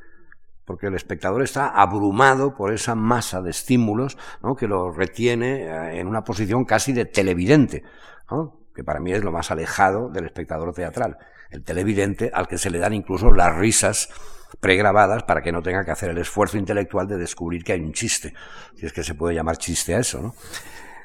porque el espectador está abrumado por esa masa de estímulos ¿no? que lo retiene eh, en una posición casi de televidente, ¿no? Que para mí es lo más alejado del espectador teatral el televidente al que se le dan incluso las risas pregrabadas para que no tenga que hacer el esfuerzo intelectual de descubrir que hay un chiste, si es que se puede llamar chiste a eso, ¿no?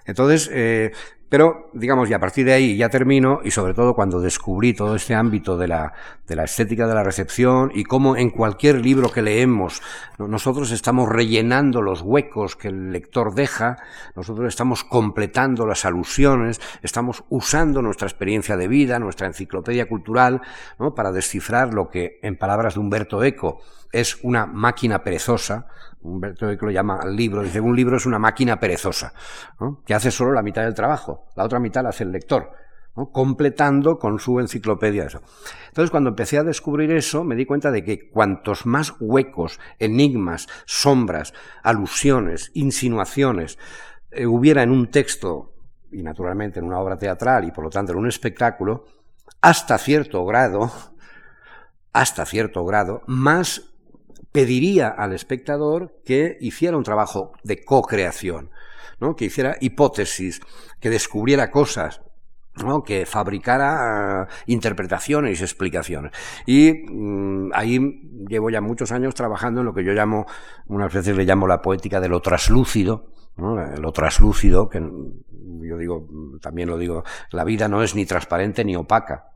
Entonces, eh, pero, digamos, y a partir de ahí ya termino, y sobre todo cuando descubrí todo este ámbito de la, de la estética de la recepción y cómo en cualquier libro que leemos nosotros estamos rellenando los huecos que el lector deja, nosotros estamos completando las alusiones, estamos usando nuestra experiencia de vida, nuestra enciclopedia cultural, ¿no? para descifrar lo que, en palabras de Humberto Eco, es una máquina perezosa, Humberto Eco lo llama libro, dice, un libro es una máquina perezosa, que hace solo la mitad del trabajo, la otra mitad la hace el lector, completando con su enciclopedia eso. Entonces, cuando empecé a descubrir eso, me di cuenta de que cuantos más huecos, enigmas, sombras, alusiones, insinuaciones eh, hubiera en un texto, y naturalmente en una obra teatral, y por lo tanto en un espectáculo, hasta cierto grado, hasta cierto grado, más pediría al espectador que hiciera un trabajo de co-creación, ¿no? que hiciera hipótesis, que descubriera cosas, ¿no? que fabricara uh, interpretaciones y explicaciones. Y mm, ahí llevo ya muchos años trabajando en lo que yo llamo, unas veces le llamo la poética de lo traslúcido, ¿no? lo traslúcido, que yo digo, también lo digo, la vida no es ni transparente ni opaca,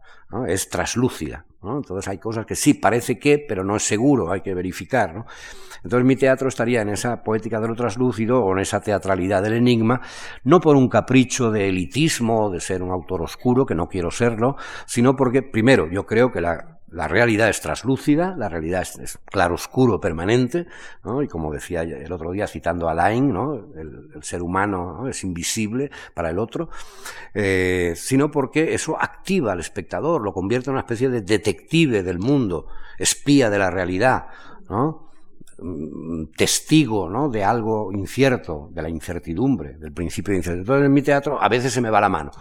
es traslúcida. Entonces hay cosas que sí, parece que, pero no es seguro, hay que verificar. ¿no? Entonces mi teatro estaría en esa poética de lo traslúcido o en esa teatralidad del enigma, no por un capricho de elitismo, de ser un autor oscuro, que no quiero serlo, sino porque, primero, yo creo que la la realidad es traslúcida, la realidad es, es claroscuro permanente, ¿no? y como decía el otro día citando a Laing, ¿no? el, ser humano ¿no? es invisible para el otro, eh, sino porque eso activa al espectador, lo convierte en una especie de detective del mundo, espía de la realidad. Mm, testigo ¿no? de algo incierto, de la incertidumbre, del principio de incertidumbre. Entonces en mi teatro a veces se me va la mano.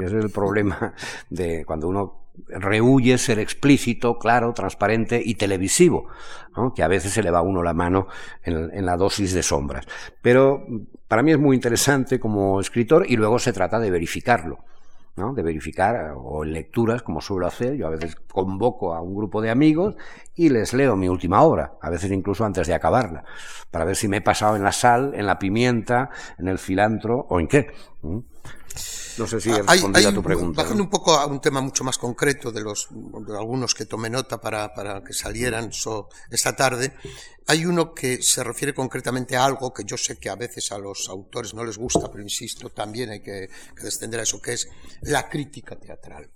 Ese es el problema de cuando uno rehuye ser explícito, claro, transparente y televisivo, ¿no? que a veces se le va uno la mano en, la dosis de sombras. Pero para mí es muy interesante como escritor y luego se trata de verificarlo. ¿no? de verificar o en lecturas, como suelo hacer. Yo a veces convoco a un grupo de amigos y les leo mi última obra, a veces incluso antes de acabarla, para ver si me he pasado en la sal, en la pimienta, en el cilantro o en qué. ¿Mm? No sé si he respondido hay, hay, a tu pregunta. Bajando ¿no? un poco a un tema mucho más concreto de los de algunos que tomé nota para, para que salieran so, esta tarde, hay uno que se refiere concretamente a algo que yo sé que a veces a los autores no les gusta, pero insisto, también hay que, descender a eso, que es la crítica teatral.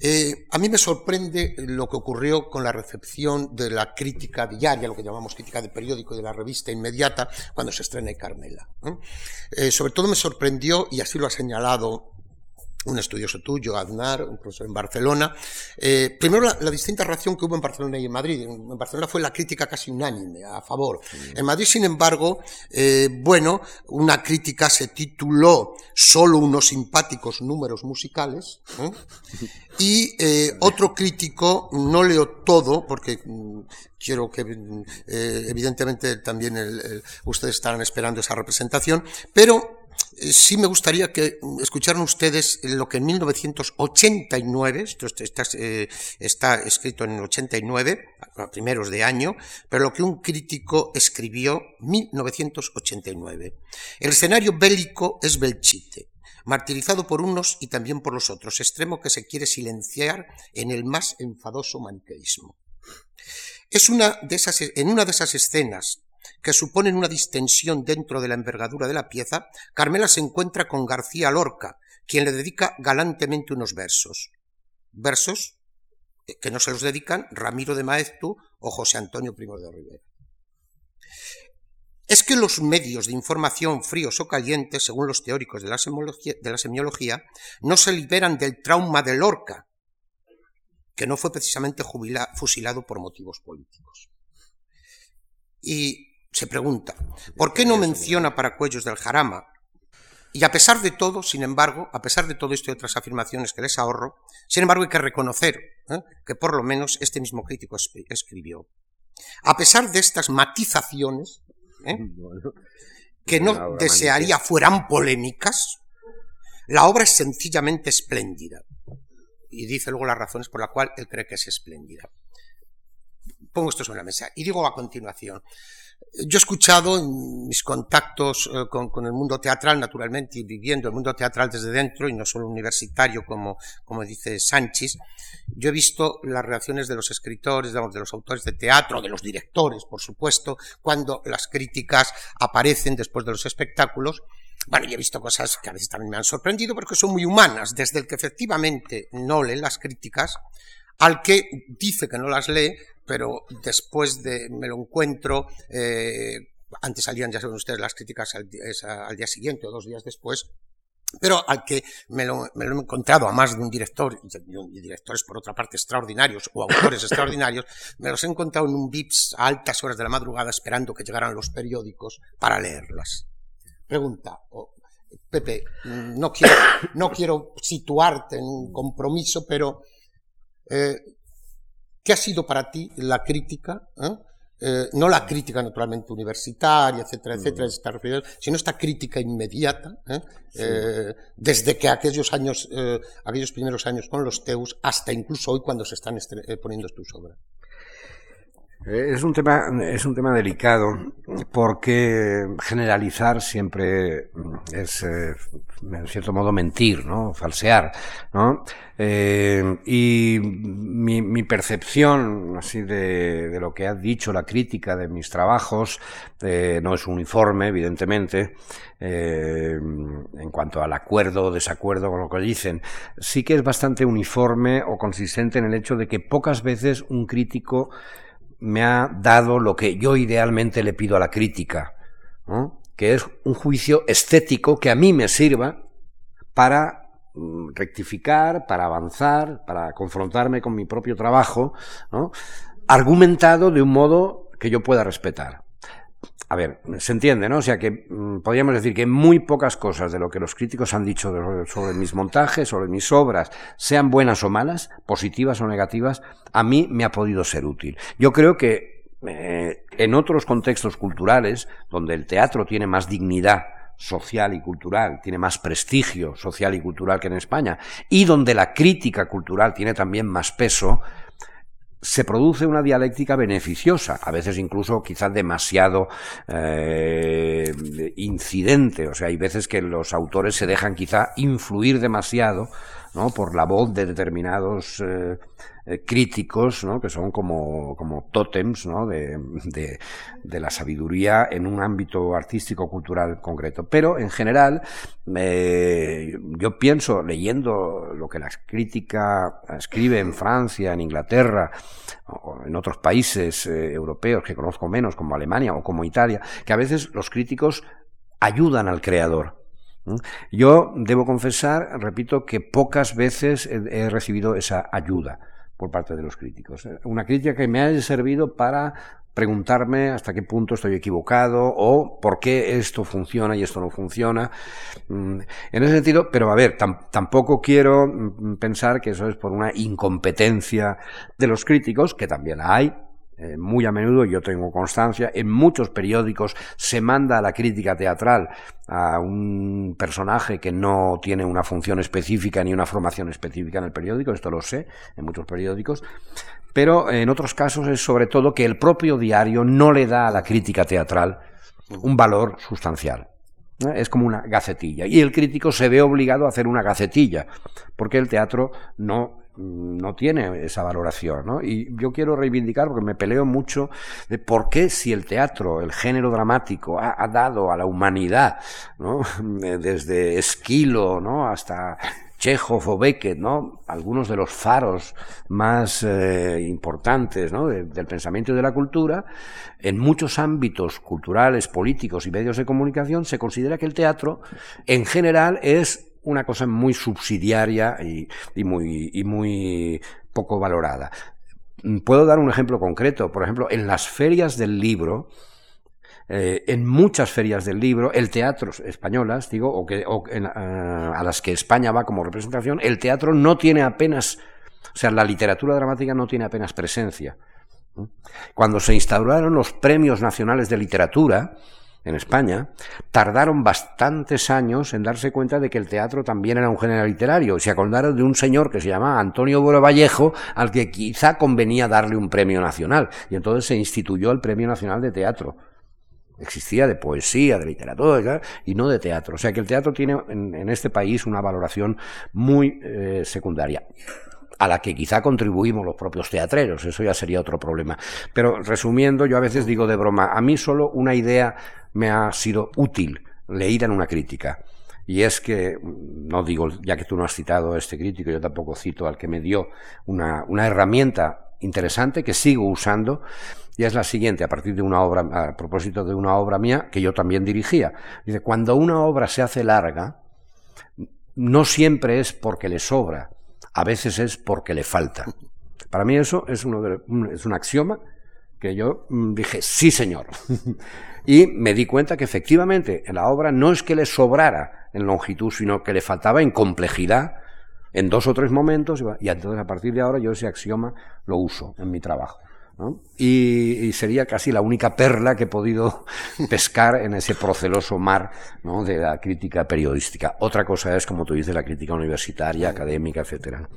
Eh, a mí me sorprende lo que ocurrió con la recepción de la crítica diaria, lo que llamamos crítica de periódico y de la revista inmediata, cuando se estrena Carmela. Eh, sobre todo me sorprendió, y así lo ha señalado un estudioso tuyo, Aznar, un profesor en Barcelona. Eh, primero, la, la, distinta reacción que hubo en Barcelona y en Madrid. En Barcelona fue la crítica casi unánime, a favor. Sí. En Madrid, sin embargo, eh, bueno, una crítica se tituló Solo unos simpáticos números musicales. ¿eh? Y otro crítico, no leo todo, porque mm, quiero que, eh, evidentemente, también el, el, ustedes estarán esperando esa representación, pero sí me gustaría que escucharan ustedes lo que en 1989, esto está, eh, está escrito en el 89, a primeros de año, pero lo que un crítico escribió 1989. El escenario bélico es Belchite. martirizado por unos y también por los otros, extremo que se quiere silenciar en el más enfadoso maniqueísmo. Es una de esas, en una de esas escenas que suponen una distensión dentro de la envergadura de la pieza, Carmela se encuentra con García Lorca, quien le dedica galantemente unos versos. Versos que no se los dedican Ramiro de Maeztu o José Antonio Primo de Rivera. Es que los medios de información fríos o calientes, según los teóricos de la, semiología, no se liberan del trauma de Lorca, que no fue precisamente fusilado por motivos políticos. Y se pregunta, ¿por qué no menciona para Cuellos del Jarama? Y a pesar de todo, sin embargo, a pesar de todo esto y otras afirmaciones que les ahorro, sin embargo hay que reconocer ¿eh? que por lo menos este mismo crítico escribió. A pesar de estas matizaciones, ¿eh? que no desearía fueran polémicas, la obra es sencillamente espléndida. Y dice luego las razones por las cuales él cree que es espléndida. Pongo esto sobre la mesa y digo a continuación, yo he escuchado mis contactos eh, con, el mundo teatral, naturalmente, y viviendo el mundo teatral desde dentro, y no solo universitario, como, como dice Sánchez, yo he visto las reacciones de los escritores, de los autores de teatro, de los directores, por supuesto, cuando las críticas aparecen después de los espectáculos. Bueno, yo he visto cosas que a veces también me han sorprendido, porque son muy humanas, desde el que efectivamente no lee las críticas, al que dice que no las lee, pero después de me lo encuentro, eh, antes salían, ya saben ustedes, las críticas al, día siguiente o dos días después, pero al que me lo, he encontrado a más de un director, y directores por otra parte extraordinarios o autores extraordinarios, me los he encontrado en un VIPS a altas horas de la madrugada esperando que llegaran los periódicos para leerlas. Pregunta, Pepe, no quiero, no quiero situarte en un compromiso, pero eh, ¿Qué ha sido para ti la crítica? ¿eh? Eh, no la crítica naturalmente universitaria, etcétera, etcétera, sino esta crítica inmediata, ¿eh? desde que aquellos años, aquellos primeros años con los Teus, hasta incluso hoy cuando se están poniendo tus obras. Es un tema, es un tema delicado porque generalizar siempre es, eh, en cierto modo, mentir, ¿no? Falsear, ¿no? Eh, y mi, mi, percepción, así, de, lo que ha dicho la crítica de mis trabajos, eh, no es uniforme, evidentemente, eh, en cuanto al acuerdo o desacuerdo con lo que dicen. Sí que es bastante uniforme o consistente en el hecho de que pocas veces un crítico me ha dado lo que yo idealmente le pido a la crítica, que es un juicio estético que a mí me sirva para mm, rectificar, para avanzar, para confrontarme con mi propio trabajo, argumentado de un modo que yo pueda respetar a ver, se entiende, ¿no? O sea que mm, podríamos decir que muy pocas cosas de lo que los críticos han dicho sobre mis montajes, sobre mis obras, sean buenas o malas, positivas o negativas, a mí me ha podido ser útil. Yo creo que eh, en otros contextos culturales, donde el teatro tiene más dignidad social y cultural, tiene más prestigio social y cultural que en España, y donde la crítica cultural tiene también más peso, se produce una dialéctica beneficiosa, a veces incluso quizás demasiado eh, incidente, o sea, hay veces que los autores se dejan quizá influir demasiado ¿no? por la voz de determinados eh, eh, críticos, ¿no? que son como, como tótems ¿no? de, de, de, la sabiduría en un ámbito artístico cultural concreto. Pero en general, eh, yo pienso, leyendo lo que la crítica escribe en Francia, en Inglaterra, o en otros países eh, europeos que conozco menos, como Alemania o como Italia, que a veces los críticos ayudan al creador, yo debo confesar, repito, que pocas veces he recibido esa ayuda por parte de los críticos. Una crítica que me haya servido para preguntarme hasta qué punto estoy equivocado o por qué esto funciona y esto no funciona. Mm, en ese sentido, pero a ver, tampoco quiero mm, pensar que eso es por una incompetencia de los críticos, que también la hay, eh, muy a menudo, yo tengo constancia, en muchos periódicos se manda a la crítica teatral a un personaje que no tiene una función específica ni una formación específica en el periódico, esto lo sé, en muchos periódicos, pero en otros casos es sobre todo que el propio diario no le da a la crítica teatral un valor sustancial. Es como una gacetilla. Y el crítico se ve obligado a hacer una gacetilla, porque el teatro no no tiene esa valoración. ¿no? Y yo quiero reivindicar, porque me peleo mucho, de por qué si el teatro, el género dramático, ha, dado a la humanidad, ¿no? desde Esquilo ¿no? hasta Chekhov o Beckett, ¿no? algunos de los faros más eh, importantes ¿no? del pensamiento y de la cultura, en muchos ámbitos culturales, políticos y medios de comunicación se considera que el teatro en general es una cosa muy subsidiaria y, muy, poco valorada. Puedo dar un ejemplo concreto. Por ejemplo, en las ferias del libro, eh, en muchas ferias del libro, el teatro españolas, digo, o, que, eh, a las que España va como representación, el teatro no tiene apenas, o sea, la literatura dramática no tiene apenas presencia. Cuando se instauraron los premios nacionales de literatura, en España, tardaron bastantes años en darse cuenta de que el teatro también era un género literario. Se acordaron de un señor que se llamaba Antonio Boro Vallejo, al que quizá convenía darle un premio nacional. Y entonces se instituyó el Premio Nacional de Teatro existía de poesía, de literatura y no de teatro. O sea que el teatro tiene en, este país una valoración muy eh, secundaria a la que quizá contribuimos los propios teatreros, eso ya sería otro problema. Pero resumiendo, yo a veces digo de broma, a mí solo una idea me ha sido útil, leída en una crítica. Y es que, no digo, ya que tú no has citado a este crítico, yo tampoco cito al que me dio una, una herramienta interesante que sigo usando, y es la siguiente, a partir de una obra, a propósito de una obra mía que yo también dirigía. Dice, cuando una obra se hace larga, no siempre es porque le sobra, a veces es porque le falta. Para mí eso es, uno de, es un axioma que yo mm, dije, sí señor. y me di cuenta que efectivamente en la obra no es que le sobrara en longitud, sino que le faltaba en complejidad en dos o tres momentos, y entonces a partir de ahora yo ese axioma lo uso en mi trabajo. Y, sería casi la única perla que he podido pescar en ese proceloso mar de la crítica periodística. Otra cosa es, como tú dices, la crítica universitaria, académica, etcétera.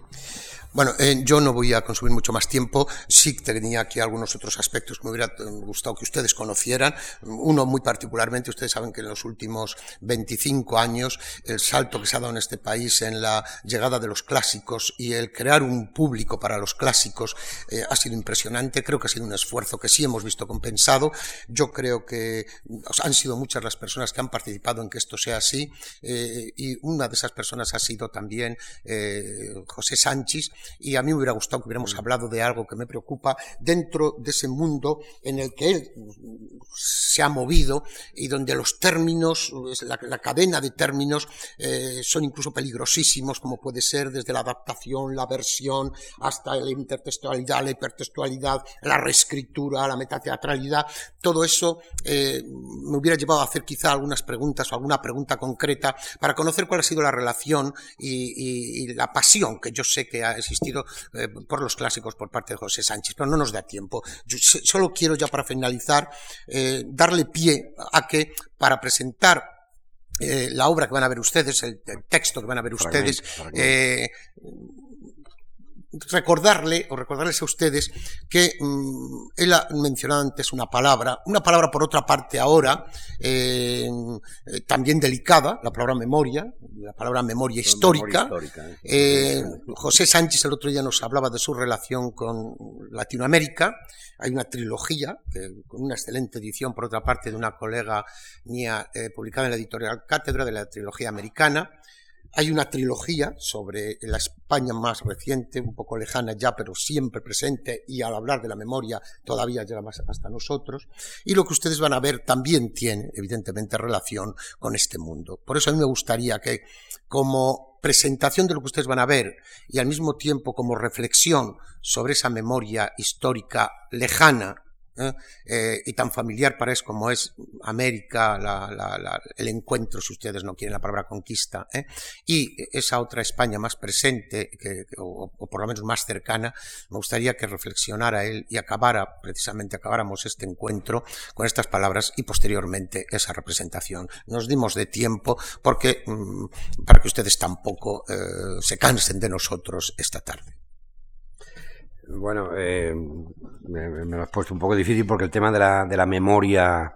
Bueno, eh, yo no voy a consumir mucho más tiempo. Sí tenía aquí algunos otros aspectos que me hubiera gustado que ustedes conocieran. Uno muy particularmente, ustedes saben que en los últimos 25 años el salto que se ha dado en este país en la llegada de los clásicos y el crear un público para los clásicos eh, ha sido impresionante. Creo que ha sido un esfuerzo que sí hemos visto compensado. Yo creo que han sido muchas las personas que han participado en que esto sea así eh, y una de esas personas ha sido también José Sánchez, y a mí me hubiera gustado que hubiéramos mm. hablado de algo que me preocupa dentro de ese mundo en el que él se ha movido y donde los términos, la, cadena de términos eh, son incluso peligrosísimos, como puede ser desde la adaptación, la versión, hasta la intertextualidad, la hipertextualidad, la reescritura, la metateatralidad, todo eso eh, me hubiera llevado a hacer quizá algunas preguntas o alguna pregunta concreta para conocer cuál ha sido la relación y, y la pasión que yo sé que ha existido eh, por los clásicos por parte de José Sánchez, pero no nos da tiempo. Yo solo quiero ya para finalizar eh, darle pie a que para presentar eh, la obra que van a ver ustedes, el, texto que van a ver ustedes, recordarle o recordarles a ustedes que mm, él ha mencionado antes una palabra, una palabra por otra parte ahora eh, eh, también delicada, la palabra memoria, la palabra memoria histórica. Eh, José Sánchez el otro día nos hablaba de su relación con Latinoamérica. Hay una trilogía, con una excelente edición por otra parte de una colega mía publicada en la editorial Cátedra de la trilogía americana. Hay una trilogía sobre la España más reciente, un poco lejana ya, pero siempre presente y al hablar de la memoria todavía llega más hasta nosotros. Y lo que ustedes van a ver también tiene, evidentemente, relación con este mundo. Por eso a mí me gustaría que, como presentación de lo que ustedes van a ver y al mismo tiempo como reflexión sobre esa memoria histórica lejana ¿eh? Eh, y tan familiar para es como es América, el encuentro, si ustedes no quieren la palabra conquista, ¿eh? y esa otra España más presente, o, por lo menos más cercana, me gustaría que reflexionara él y acabara, precisamente acabáramos este encuentro con estas palabras y posteriormente esa representación. Nos dimos de tiempo porque, mm, para que ustedes tampoco se cansen de nosotros esta tarde. Bueno, eh, me, lo has puesto un poco difícil porque el tema de la, de la memoria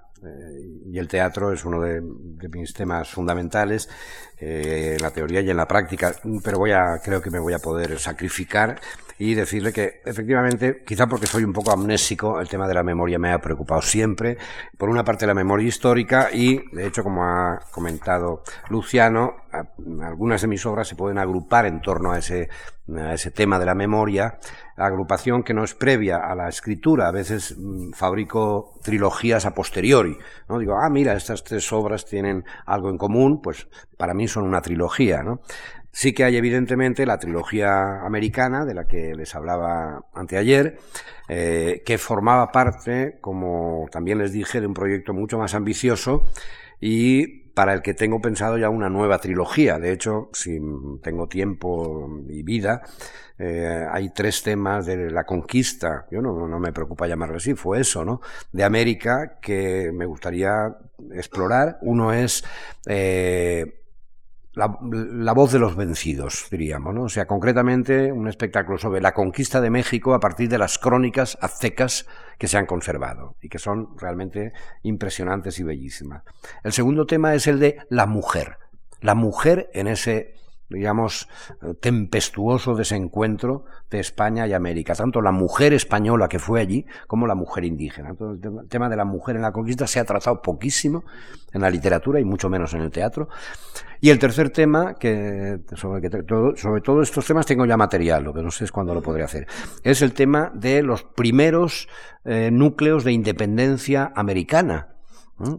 y el teatro es uno de, mis temas fundamentales en la teoría y en la práctica, pero voy a, creo que me voy a poder sacrificar y decirle que efectivamente, quizá porque soy un poco amnésico, el tema de la memoria me ha preocupado siempre. Por una parte la memoria histórica y, de hecho, como ha comentado Luciano, algunas de mis obras se pueden agrupar en torno a ese, a ese tema de la memoria, agrupación que no es previa a la escritura. A veces mm, fabrico trilogías a posteriori. ¿no? Digo, ah, mira, estas tres obras tienen algo en común, pues para mí son una trilogía. ¿no? Sí que hay evidentemente la trilogía americana, de la que les hablaba anteayer, eh, que formaba parte, como también les dije, de un proyecto mucho más ambicioso y para el que tengo pensado ya una nueva trilogía. De hecho, si tengo tiempo y vida, eh, hay tres temas de la conquista, yo no, me preocupa llamarlo así, fue eso, ¿no? De América que me gustaría explorar. Uno es eh, la, voz de los vencidos, diríamos, ¿no? O sea, concretamente un espectáculo sobre la conquista de México a partir de las crónicas aztecas que se han conservado y que son realmente impresionantes y bellísimas. El segundo tema es el de la mujer. La mujer en ese digamos, tempestuoso desencuentro de España y América, tanto la mujer española que fue allí como la mujer indígena. Entonces, el tema de la mujer en la conquista se ha tratado poquísimo en la literatura y mucho menos en el teatro. Y el tercer tema, que sobre, que todo, sobre todos estos temas tengo ya material, lo que no sé es cuándo lo podré hacer, es el tema de los primeros eh, núcleos de independencia americana,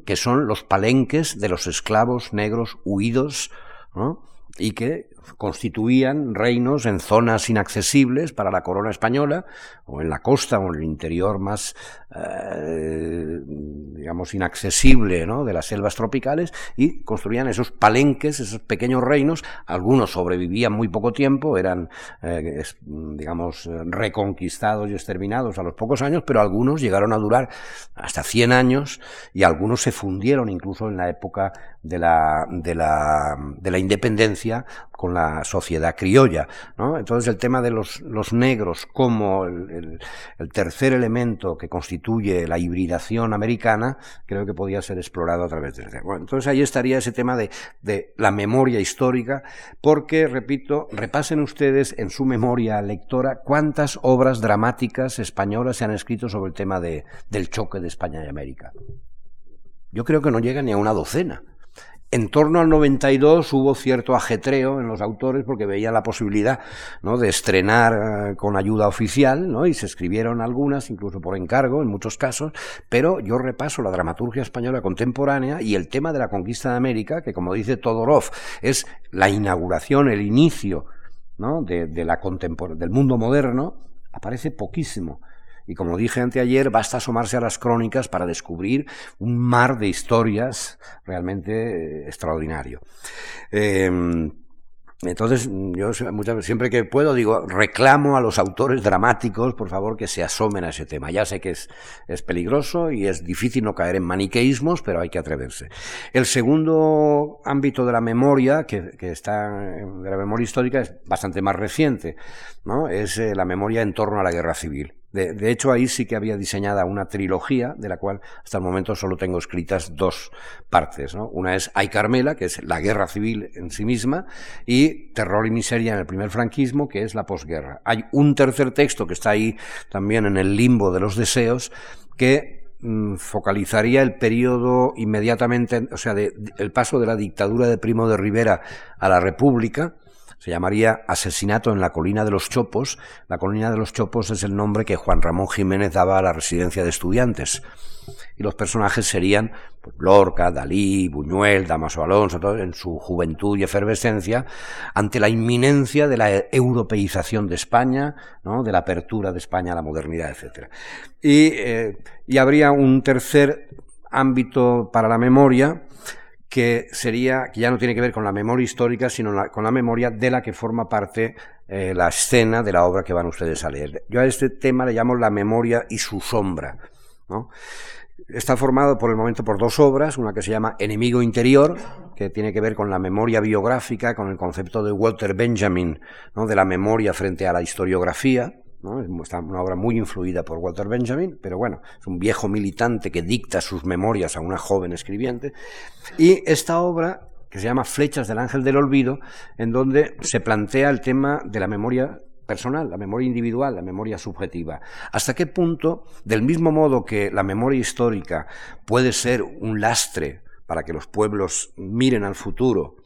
que son los palenques de los esclavos negros huidos, ¿no? Y que constituían reinos en zonas inaccesibles para la corona española, o en la costa o en el interior más, eh, digamos, inaccesible ¿no? de las selvas tropicales, y construían esos palenques, esos pequeños reinos. Algunos sobrevivían muy poco tiempo, eran, eh, digamos, reconquistados y exterminados a los pocos años, pero algunos llegaron a durar hasta 100 años y algunos se fundieron incluso en la época de la, de la, de la independencia con la sociedad criolla. ¿no? Entonces el tema de los, los negros como el, tercer elemento que constituye la hibridación americana creo que podía ser explorado a través de bueno, entonces ahí estaría ese tema de, de la memoria histórica, porque, repito, repasen ustedes en su memoria lectora cuántas obras dramáticas españolas se han escrito sobre el tema de, del choque de España y América. Yo creo que no llega ni a una docena. En torno al 92 hubo cierto ajetreo en los autores porque veían la posibilidad ¿no? de estrenar eh, con ayuda oficial y se escribieron algunas, incluso por encargo en muchos casos, pero yo repaso la dramaturgia española contemporánea y el tema de la conquista de América, que como dice Todorov, es la inauguración, el inicio de, de la del mundo moderno, aparece poquísimo. Y como dije anteayer, basta asomarse a las crónicas para descubrir un mar de historias realmente eh, extraordinario. Em, entonces, yo siempre que puedo, digo, reclamo a los autores dramáticos, por favor, que se asomen a ese tema. Ya sé que es, es peligroso y es difícil no caer en maniqueísmos, pero hay que atreverse. El segundo ámbito de la memoria, que, está, de la memoria histórica, es bastante más reciente, ¿no? Es eh, la memoria en torno a la guerra civil. De, hecho, ahí sí que había diseñada una trilogía, de la cual hasta el momento solo tengo escritas dos partes. ¿no? Una es Ay Carmela, que es la guerra civil en sí misma, y Terror y Miseria en el primer franquismo, que es la posguerra. Hay un tercer texto que está ahí también en el limbo de los deseos, que mm, focalizaría el periodo inmediatamente, o sea, el paso de la dictadura de Primo de Rivera a la República, se llamaría Asesinato en la Colina de los Chopos. La Colina de los Chopos es el nombre que Juan Ramón Jiménez daba a la residencia de estudiantes. Y los personajes serían pues, Lorca, Dalí, Buñuel, Damaso Alonso, todo, en su juventud y efervescencia, ante la inminencia de la europeización de España, ¿no? de la apertura de España a la modernidad, etc. Y, eh, y habría un tercer ámbito para la memoria, que sería, que ya no tiene que ver con la memoria histórica, sino con la memoria de la que forma parte eh, la escena de la obra que van ustedes a leer. Yo a este tema le llamo la memoria y su sombra. Está formado por el momento por dos obras, una que se llama Enemigo Interior, que tiene que ver con la memoria biográfica, con el concepto de Walter Benjamin, ¿no? de la memoria frente a la historiografía, Está una obra muy influida por Walter Benjamin, pero bueno, es un viejo militante que dicta sus memorias a una joven escribiente. Y esta obra, que se llama Flechas del Ángel del Olvido, en donde se plantea el tema de la memoria personal, la memoria individual, la memoria subjetiva. ¿Hasta qué punto, del mismo modo que la memoria histórica puede ser un lastre para que los pueblos miren al futuro,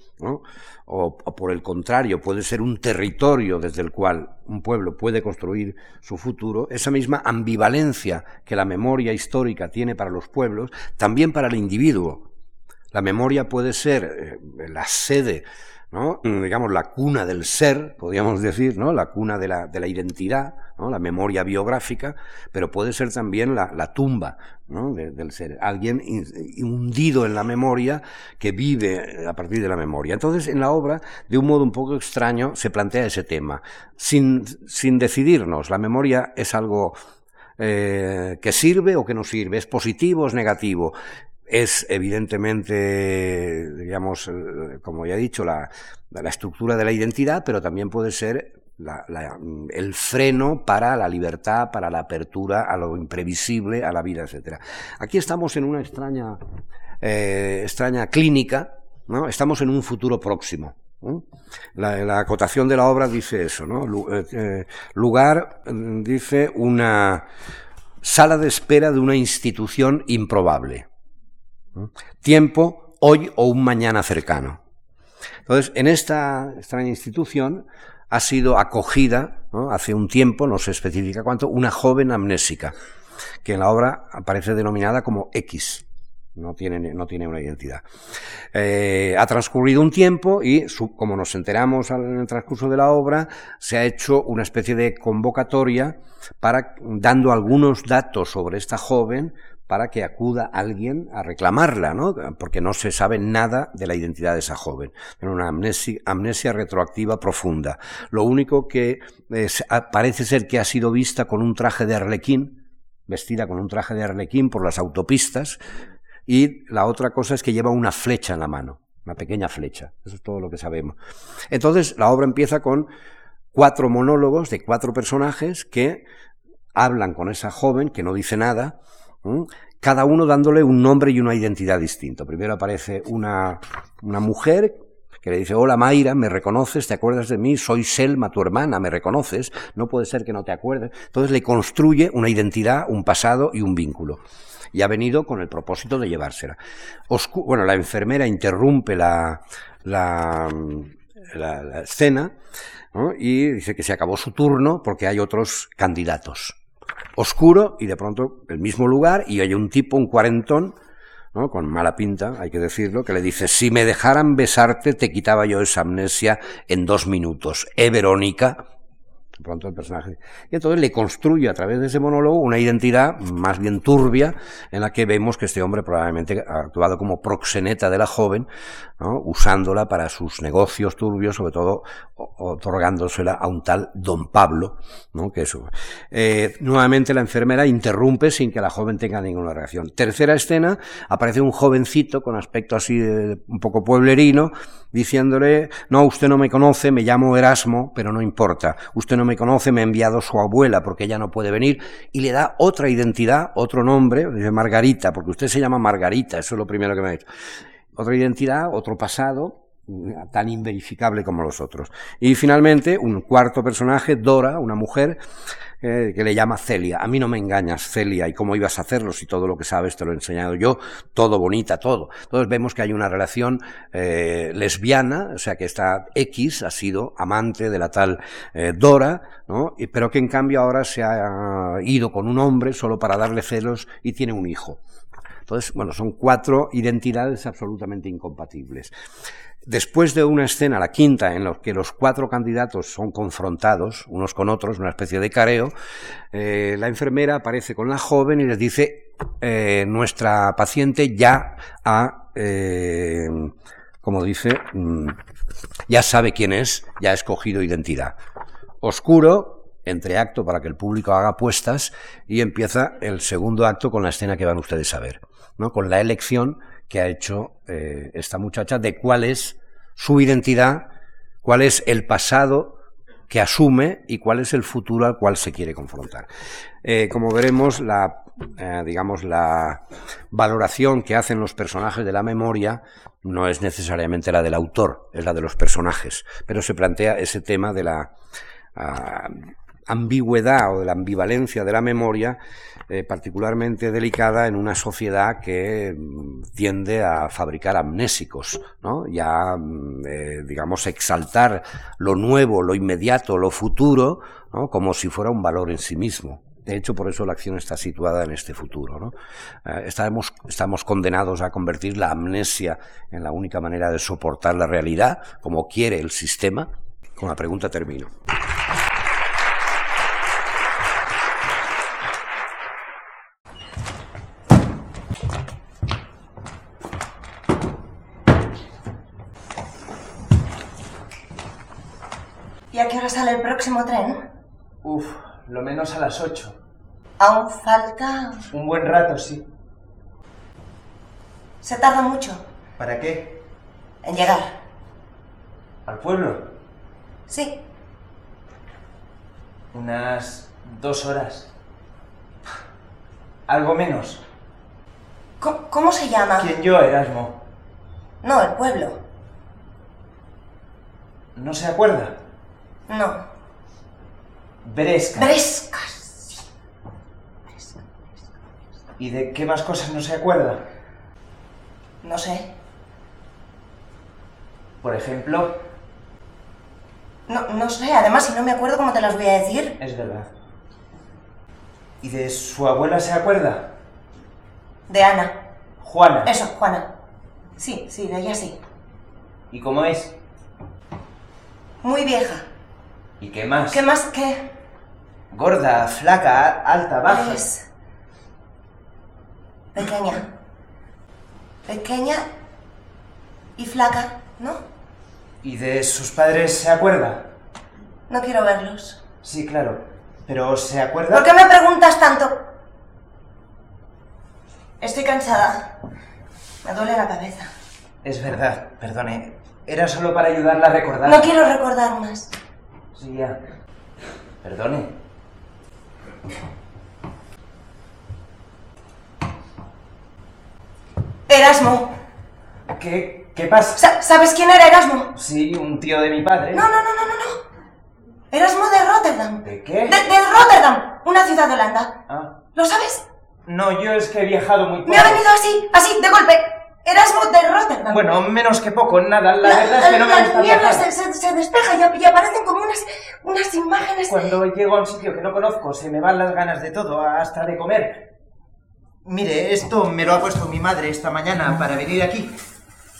o, por el contrario, puede ser un territorio desde el cual un pueblo puede construir su futuro, esa misma ambivalencia que la memoria histórica tiene para los pueblos, también para el individuo. La memoria puede ser eh, la sede ¿no? digamos, la cuna del ser, podríamos decir, ¿no? la cuna de la, de la identidad, ¿no? la memoria biográfica, pero puede ser también la, la tumba ¿no? del ser, alguien hundido en la memoria que vive a partir de la memoria. Entonces, en la obra, de un modo un poco extraño, se plantea ese tema, sin, sin decidirnos. La memoria es algo eh, que sirve o que no sirve, es positivo o es negativo es evidentemente, digamos, eh, como ya he dicho, la, la estructura de la identidad, pero también puede ser la, la, el freno para la libertad, para la apertura a lo imprevisible, a la vida, etcétera. Aquí estamos en una extraña, eh, extraña clínica, ¿no? Estamos en un futuro próximo. La, la, acotación de la obra dice eso, ¿no? Eh, lugar, mm, dice, una sala de espera de una institución improbable. Tiempo, hoy o un mañana cercano. Entonces, en esta extraña institución ha sido acogida hace un tiempo, no se especifica cuánto, una joven amnésica, que en la obra aparece denominada como X. No tiene, no tiene una identidad. Eh, ha transcurrido un tiempo y, como nos enteramos en el transcurso de la obra, se ha hecho una especie de convocatoria para, dando algunos datos sobre esta joven, para que acuda alguien a reclamarla, ¿no? Porque no se sabe nada de la identidad de esa joven. Tiene una amnesia, amnesia retroactiva profunda. Lo único que parece ser que ha sido vista con un traje de arlequín, vestida con un traje de arlequín por las autopistas, y la otra cosa es que lleva una flecha en la mano, una pequeña flecha. Eso es todo lo que sabemos. Entonces, la obra empieza con cuatro monólogos de cuatro personajes que hablan con esa joven que no dice nada, cada uno dándole un nombre y una identidad distinto. Primero aparece una, mujer que le dice, hola Mayra, ¿me reconoces? ¿Te acuerdas de mí? Soy Selma, tu hermana, ¿me reconoces? No puede ser que no te acuerdes. Entonces le construye una identidad, un pasado y un vínculo. Y ha venido con el propósito de llevársela. bueno, la enfermera interrumpe la, la, la, escena y dice que se acabó su turno porque hay otros candidatos oscuro y de pronto el mismo lugar y hay un tipo, un cuarentón, ¿no? con mala pinta, hay que decirlo, que le dice, si me dejaran besarte te quitaba yo esa amnesia en dos minutos. Eh, Verónica, pronto el personaje. Y entonces le construye a través de ese monólogo una identidad más bien turbia en la que vemos que este hombre probablemente ha actuado como proxeneta de la joven, usándola para sus negocios turbios, sobre todo otorgándosela a un tal don Pablo, ¿no? que eso. Eh, nuevamente la enfermera interrumpe sin que la joven tenga ninguna reacción. Tercera escena, aparece un jovencito con aspecto así de, un poco pueblerino, diciéndole, no, usted no me conoce, me llamo Erasmo, pero no importa, usted no me conoce, me ha enviado su abuela porque ella no puede venir, y le da otra identidad, otro nombre, Margarita, porque usted se llama Margarita, eso es lo primero que me ha dicho. Otra identidad, otro pasado, tan inverificable como los otros. Y finalmente, un cuarto personaje, Dora, una mujer, eh, que le llama Celia. A mí no me engañas, Celia, y cómo ibas a hacerlo si todo lo que sabes te lo he enseñado yo, todo bonita, todo. Entonces vemos que hay una relación eh, lesbiana, o sea que esta X ha sido amante de la tal eh, Dora, ¿no? pero que en cambio ahora se ha ido con un hombre solo para darle celos y tiene un hijo. Entonces, bueno, son cuatro identidades absolutamente incompatibles. Después de una escena, la quinta, en la que los cuatro candidatos son confrontados unos con otros, una especie de careo, eh, la enfermera aparece con la joven y les dice, eh, nuestra paciente ya ha, eh, como dice, mm, ya sabe quién es, ya ha escogido identidad. Oscuro, entre acto para que el público haga apuestas y empieza el segundo acto con la escena que van ustedes a ver, ¿no? con la elección que ha hecho eh, esta muchacha de cuál es su identidad, cuál es el pasado que asume y cuál es el futuro al cual se quiere confrontar. Eh, como veremos, la, eh, digamos, la valoración que hacen los personajes de la memoria no es necesariamente la del autor, es la de los personajes, pero se plantea ese tema de la ah, ambigüedad o de la ambivalencia de la memoria eh, particularmente delicada en una sociedad que mm, tiende a fabricar amnésicos, ¿no? Y a, mm, eh, digamos, exaltar lo nuevo, lo inmediato, lo futuro, ¿no? Como si fuera un valor en sí mismo. De hecho, por eso la acción está situada en este futuro. ¿no? Eh, estamos, estamos condenados a convertir la amnesia en la única manera de soportar la realidad, como quiere el sistema. Con la pregunta termino. A qué hora sale el próximo tren? Uf, lo menos a las 8. Aún falta... Un buen rato, sí. Se tarda mucho ¿Para qué? en llegar. ¿Al pueblo? Sí. Unas dos horas. Algo menos. ¿Cómo, cómo se llama? ¿Quién yo, Erasmo? No, el pueblo. ¿No se acuerda? No. Bresca. Brescas. ¿Y de qué más cosas no se acuerda? No sé. Por ejemplo, No, no sé. Además, si no me acuerdo, ¿cómo te las voy a decir? es verdad. ¿Y de su abuela se acuerda? De Ana. Juana. Eso, Juana. Sí, sí, de ella sí. ¿Y cómo es? Muy vieja. ¿Y qué más? ¿Qué más? ¿Qué? Gorda, flaca, alta, baja. Es... Pequeña. Pequeña y flaca, ¿no? ¿Y de sus padres se acuerda? No quiero verlos. Sí, claro. ¿Pero se acuerda? ¿Por qué me preguntas tanto? Estoy cansada. Me duele la cabeza. Es verdad, perdone. Era solo para ayudarla a recordar. No quiero recordar más. Sí, ya. Perdone. Erasmo. ¿Qué, qué pasa? Sa- ¿Sabes quién era Erasmo? Sí, un tío de mi padre. No, no, no, no, no, no. Erasmo de Rotterdam. ¿De De, qué? de Rotterdam, una ciudad de Holanda. Ah. ¿Lo sabes? No, yo es que he viajado muy poco. Me ha venido así, así, de golpe. Erasmo de Rotterdam. Bueno, menos que poco, nada. La, La- verdad es que no me gusta niebla viajar. se, se, se despeja y, y aparecen como unas, unas imágenes. Cuando llego a un sitio que no conozco, se me van las ganas de todo, hasta de comer. Mire, esto me lo ha puesto mi madre esta mañana para venir aquí.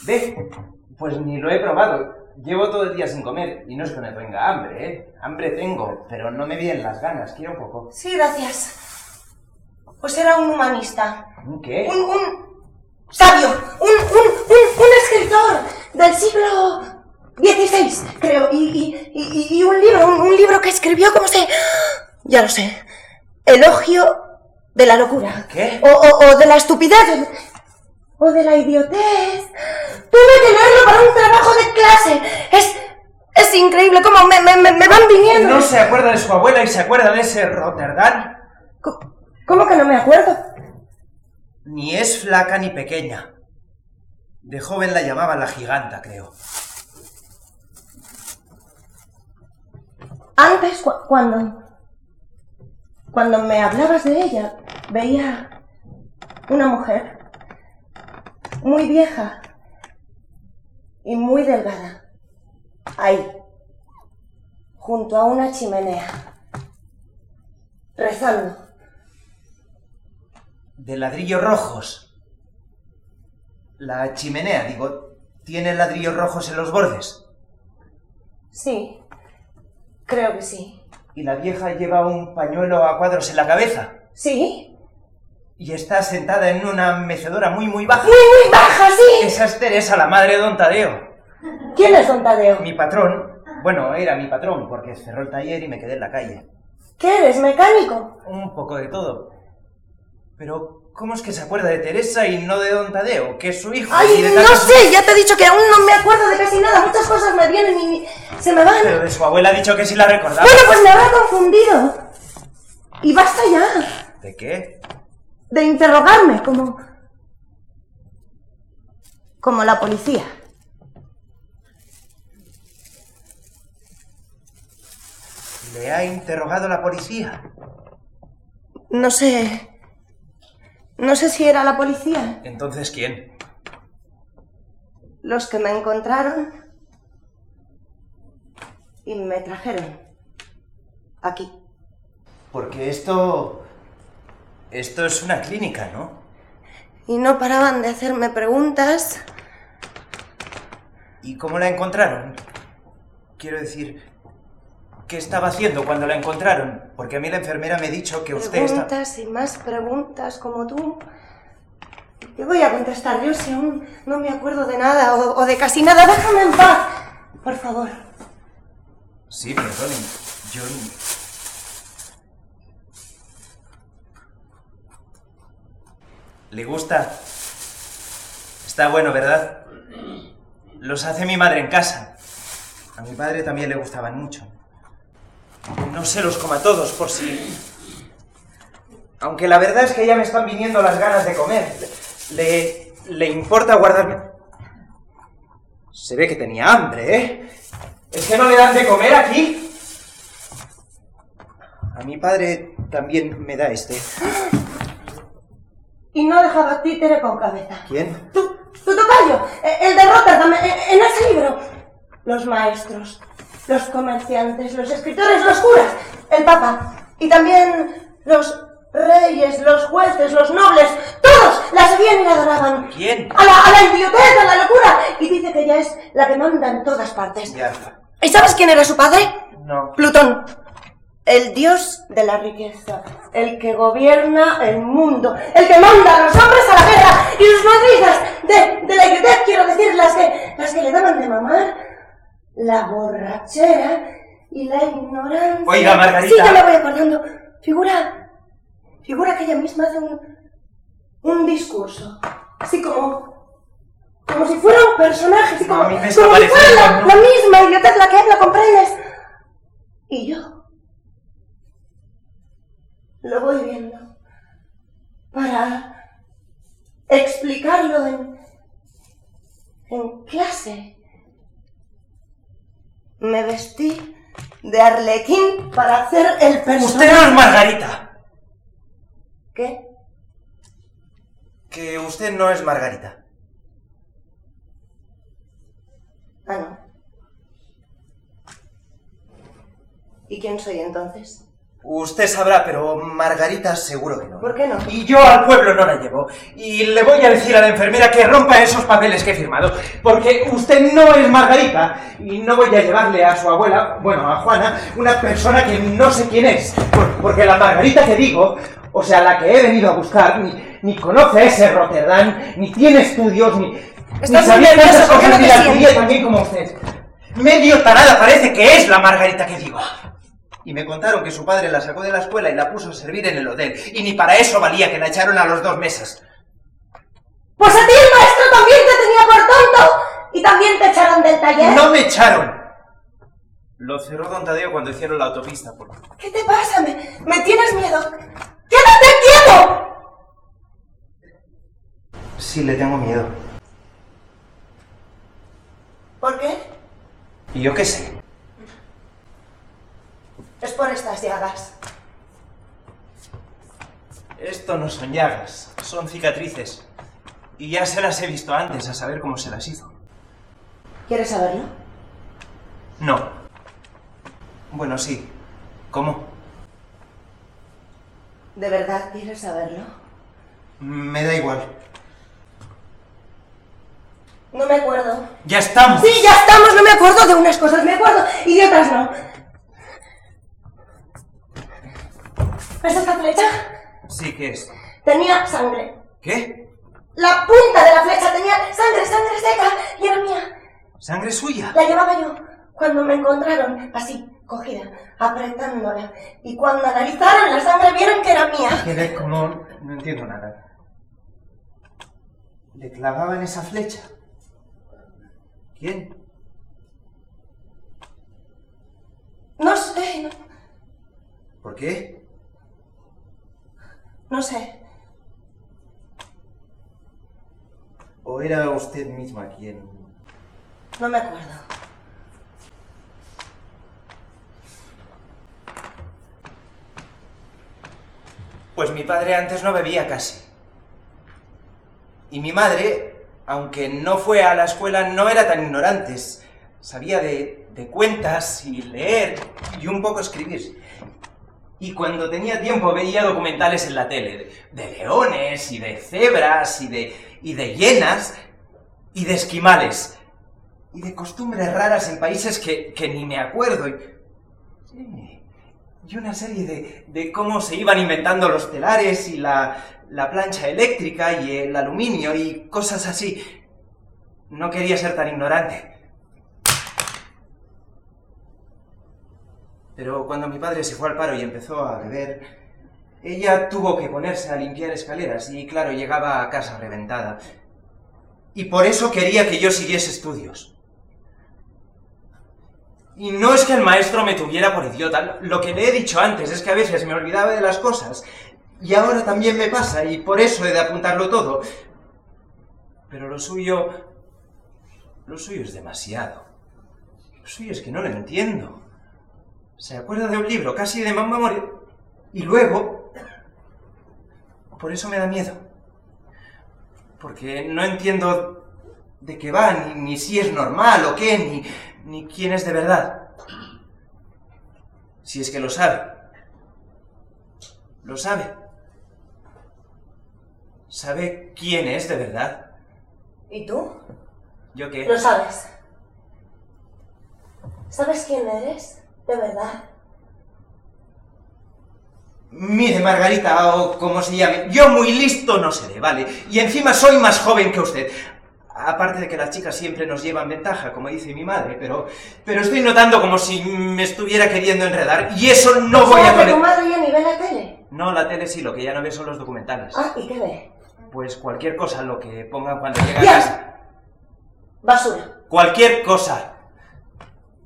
¿Ve? Pues ni lo he probado. Llevo todo el día sin comer. Y no es que me tenga hambre, ¿eh? Hambre tengo, pero no me vienen las ganas. Quiero un poco. Sí, gracias. Pues era un humanista. ¿Un qué? Un, un sabio. Un, un, un, un escritor del siglo XVI, creo. Y, y, y, y un libro, un, un libro que escribió, ¿cómo se...? Ya lo sé. Elogio de la locura. ¿Qué? O, o, o de la estupidez. O de la idiotez. Tuve que leerlo para un trabajo de clase. Es... Es increíble cómo me, me, me, van viniendo. ¿No se acuerda de su abuela y se acuerda de ese Rotterdam? ¿Cómo que no me acuerdo? Ni es flaca ni pequeña. De joven la llamaban la giganta, creo. Antes, cu- cuando. Cuando me hablabas de ella, veía una mujer muy vieja y muy delgada. Ahí, junto a una chimenea, rezando. De ladrillos rojos. La chimenea, digo, ¿tiene ladrillos rojos en los bordes? Sí, creo que sí. Y la vieja lleva un pañuelo a cuadros en la cabeza. Sí, Y está sentada en una mecedora muy, muy baja. muy, muy baja, sí. Esa es Teresa, la madre de Don Tadeo. ¿Quién es Don Tadeo? Mi patrón. Bueno, era mi patrón, porque cerró el taller y me quedé en la calle. ¿Qué eres, mecánico? Un poco de todo. Pero, ¿Cómo es que se acuerda de Teresa y no de Don Tadeo, que es su hijo? Ay, y de no sé, ya te he dicho que aún no me acuerdo de casi nada. Muchas cosas me vienen y se me van. Pero de su abuela ha dicho que sí la recordaba. Bueno, pues me habrá confundido. Y basta ya ¿De qué? de interrogarme como... como la policía. ¿Le ha interrogado la policía? No sé... No sé si era la policía. Entonces, ¿quién? Los que me encontraron y me trajeron aquí. Porque esto... Esto es una clínica, ¿no? Y no paraban de hacerme preguntas. ¿Y cómo la encontraron? Quiero decir, ¿qué estaba haciendo cuando la encontraron? Porque a mí la enfermera me ha dicho que usted está... Preguntas y más preguntas como tú. ¿Qué voy a contestar yo si aún no me acuerdo de nada o, o de casi nada? Déjame en paz, por favor. Sí, perdone. Yo... ¿Le gusta? Está bueno, ¿verdad? Los hace mi madre en casa. A mi padre también le gustaban mucho. No se los coma todos, por si... Aunque la verdad es que ya me están viniendo las ganas de comer. ¿Le, le importa guardarme? Se ve que tenía hambre, ¿eh? ¿Es que no le dan de comer aquí? A mi padre también me da este. Y no dejaba títere con cabeza. ¿Quién? Tu, tu tocayo, el de Rotterdam, en ese libro. Los maestros, los comerciantes, los escritores, los curas, el papa. Y también los reyes, los jueces, los nobles. Todos la sabían y la adoraban. ¿Quién? A la, a la idiotez, a la locura. Y dice que ella es la que manda en todas partes. Ya. ¿Y sabes quién era su padre? No. Plutón, el dios de la riqueza, el que gobierna el mundo, el que manda a los hombres a la guerra y sus madrizas de, de la idiotez, quiero decir, las que, las que le daban de mamar, la borrachera y la ignorancia. Oiga, Margarita. Sí, ya me voy acordando. Figura, figura que ella misma hace un, un discurso, así como... Como si fuera un personaje, así No, como, como si fuera la, misma idiotez la que habla, ¿comprendes? Y yo lo voy viendo para explicarlo en, en clase. Me vestí de arlequín para hacer el personaje. Usted no es Margarita. ¿Qué? Que usted no es Margarita. Ah, no. ¿Y quién soy entonces? Usted sabrá, pero Margarita seguro que no. ¿Por qué no? Y yo al pueblo no la llevo. Y le voy a decir a la enfermera que rompa esos papeles que he firmado. Porque usted no es Margarita. Y no voy a llevarle a su abuela, bueno, a Juana, una persona que no sé quién es. Por- porque la Margarita que digo, o sea, la que he venido a buscar, ni, ni conoce ese Rotterdam, ni tiene estudios, ni, ni sabía tantas nervioso, ¿por qué cosas, sientes? quería también como usted. Medio tarada parece que es la Margarita que digo. Y me contaron que su padre la sacó de la escuela y la puso a servir en el hotel. Y ni para eso valía que la echaron a los dos meses. Pues a ti el maestro también te tenía por tonto. Y también te echaron del taller. ¡No me echaron! Lo cerró Don Tadeo cuando hicieron la autopista. Por... ¿Qué te pasa? ¿Me, me tienes miedo? ¡Quédate quieto! Sí, le tengo miedo. ¿Por qué? ¿Y yo qué sé? Es por estas llagas. Esto no son llagas, son cicatrices. Y ya se las he visto antes, a saber cómo se las hizo. ¿Quieres saberlo? No. Bueno, sí. ¿Cómo? ¿De verdad quieres saberlo? Me da igual. No me acuerdo. ¡Ya estamos! Sí, ya estamos, no me acuerdo de unas cosas, me acuerdo, y de otras no. ¿Ves esta flecha? Sí, ¿qué es? Tenía sangre. ¿Qué? La punta de la flecha tenía sangre, sangre seca, y era mía. ¿Sangre suya? La llevaba yo cuando me encontraron, así, cogida, apretándola. Y cuando analizaron la sangre vieron que era mía. Tiene como... No entiendo nada. le clavaban esa flecha? ¿Quién? No sé, no, ¿Por qué? No sé. ¿O era usted misma quien... No me acuerdo. Pues mi padre antes no bebía casi. Y mi madre, aunque no fue a la escuela, no era tan ignorante. Sabía de, de cuentas y leer y un poco escribir. Y cuando tenía tiempo veía documentales en la tele de, leones y de cebras y de, y de hienas y de esquimales. Y de costumbres raras en países que, que ni me acuerdo. Y, y una serie de, de cómo se iban inventando los telares y la, la plancha eléctrica y el aluminio y cosas así. No quería ser tan ignorante. Pero cuando mi padre se fue al paro y empezó a beber, ella tuvo que ponerse a limpiar escaleras y, claro, llegaba a casa reventada. Y por eso quería que yo siguiese estudios. Y no es que el maestro me tuviera por idiota, lo que le he dicho antes es que a veces me olvidaba de las cosas. Y ahora también me pasa, y por eso he de apuntarlo todo. Pero lo suyo... Lo suyo es demasiado. Lo suyo es que no lo entiendo. Se acuerda de un libro casi de memoria. Y luego... Por eso me da miedo. Porque no entiendo de qué va, ni, ni si es normal o qué, ni, ni quién es de verdad. Si es que lo sabe. Lo sabe. ¿Sabe quién es de verdad? ¿Y tú? ¿Yo qué? Lo sabes. ¿Sabes quién eres? De verdad. Mire, Margarita, o como se llame, yo muy listo no seré, ¿vale? Y encima soy más joven que usted. Aparte de que las chicas siempre nos llevan ventaja, como dice mi madre, pero, pero estoy notando como si me estuviera queriendo enredar y eso no voy a ¿Sabes que tu madre ya ni ve la tele? No, la tele sí, lo que ya no ve son los documentales. Ah, ¿y qué ve? Pues cualquier cosa, lo que pongan cuando llega a casa. Basura. Cualquier cosa.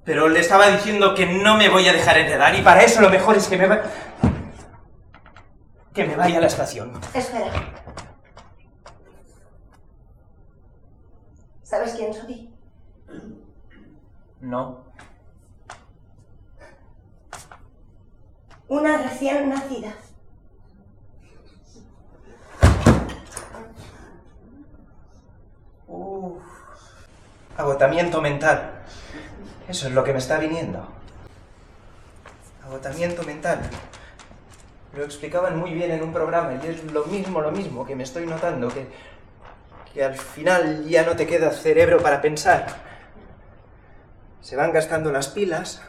Pero le estaba diciendo que no me voy a dejar enredar y para eso lo mejor es que me va... que me vaya a la estación. Espera. ¿Sabes quién soy? No. Una recién nacida. Uf. Agotamiento mental. Eso es lo que me está viniendo. Agotamiento mental. Lo explicaban muy bien en un programa y es lo mismo, lo mismo que me estoy notando, que, que al final ya no te queda cerebro para pensar. Se van gastando las pilas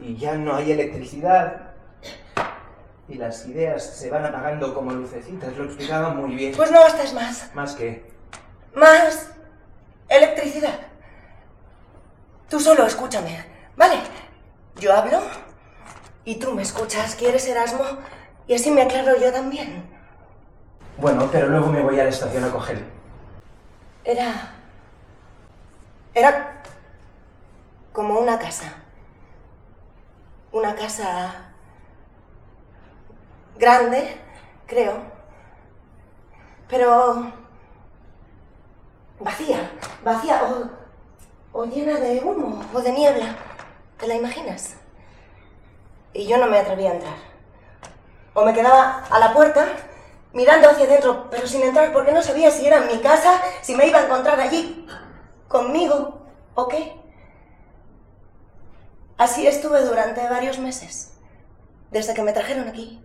y ya no hay electricidad y las ideas se van apagando como lucecitas. Lo explicaban muy bien. Pues no gastes más. Más que... Más electricidad. Tú solo escúchame, ¿vale? Yo hablo y tú me escuchas. ¿Quieres Erasmo? Y así me aclaro yo también. Bueno, pero luego me voy a la estación a coger. Era... Era como una casa. Una casa grande, creo. Pero vacía, vacía o, o llena de humo o de niebla. ¿Te la imaginas? Y yo no me atrevía a entrar. O me quedaba a la puerta mirando hacia adentro, pero sin entrar porque no sabía si era mi casa, si me iba a encontrar allí conmigo o qué. Así estuve durante varios meses, desde que me trajeron aquí.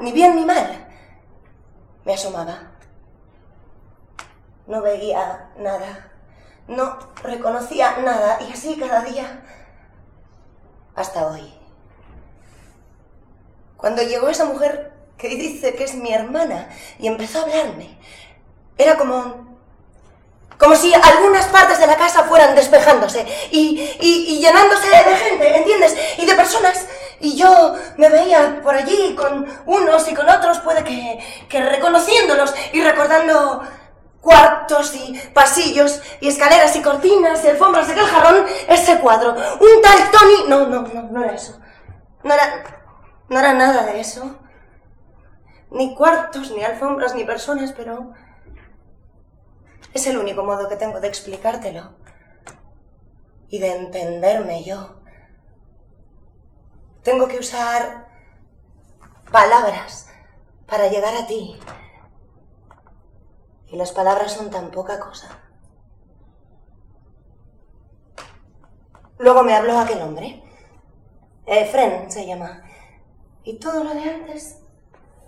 Ni bien ni mal. Me asomaba. No veía nada. No reconocía nada. Y así cada día. Hasta hoy. Cuando llegó esa mujer que dice que es mi hermana y empezó a hablarme, era como como si algunas partes de la casa fueran despejándose y, y- llenándose de gente, ¿entiendes? Y de personas. Y yo me veía por allí con unos y con otros, puede que, que reconociéndolos y recordando cuartos y pasillos y escaleras y cortinas y alfombras de aquel jarrón, ese cuadro. Un tal Tony... No, no, no, no era eso. No era... No era nada de eso. Ni cuartos, ni alfombras, ni personas, pero... Es el único modo que tengo de explicártelo. Y de entenderme yo. Tengo que usar palabras para llegar a ti. Y las palabras son tan poca cosa. Luego me habló aquel hombre. Fren se llama. Y todo lo de antes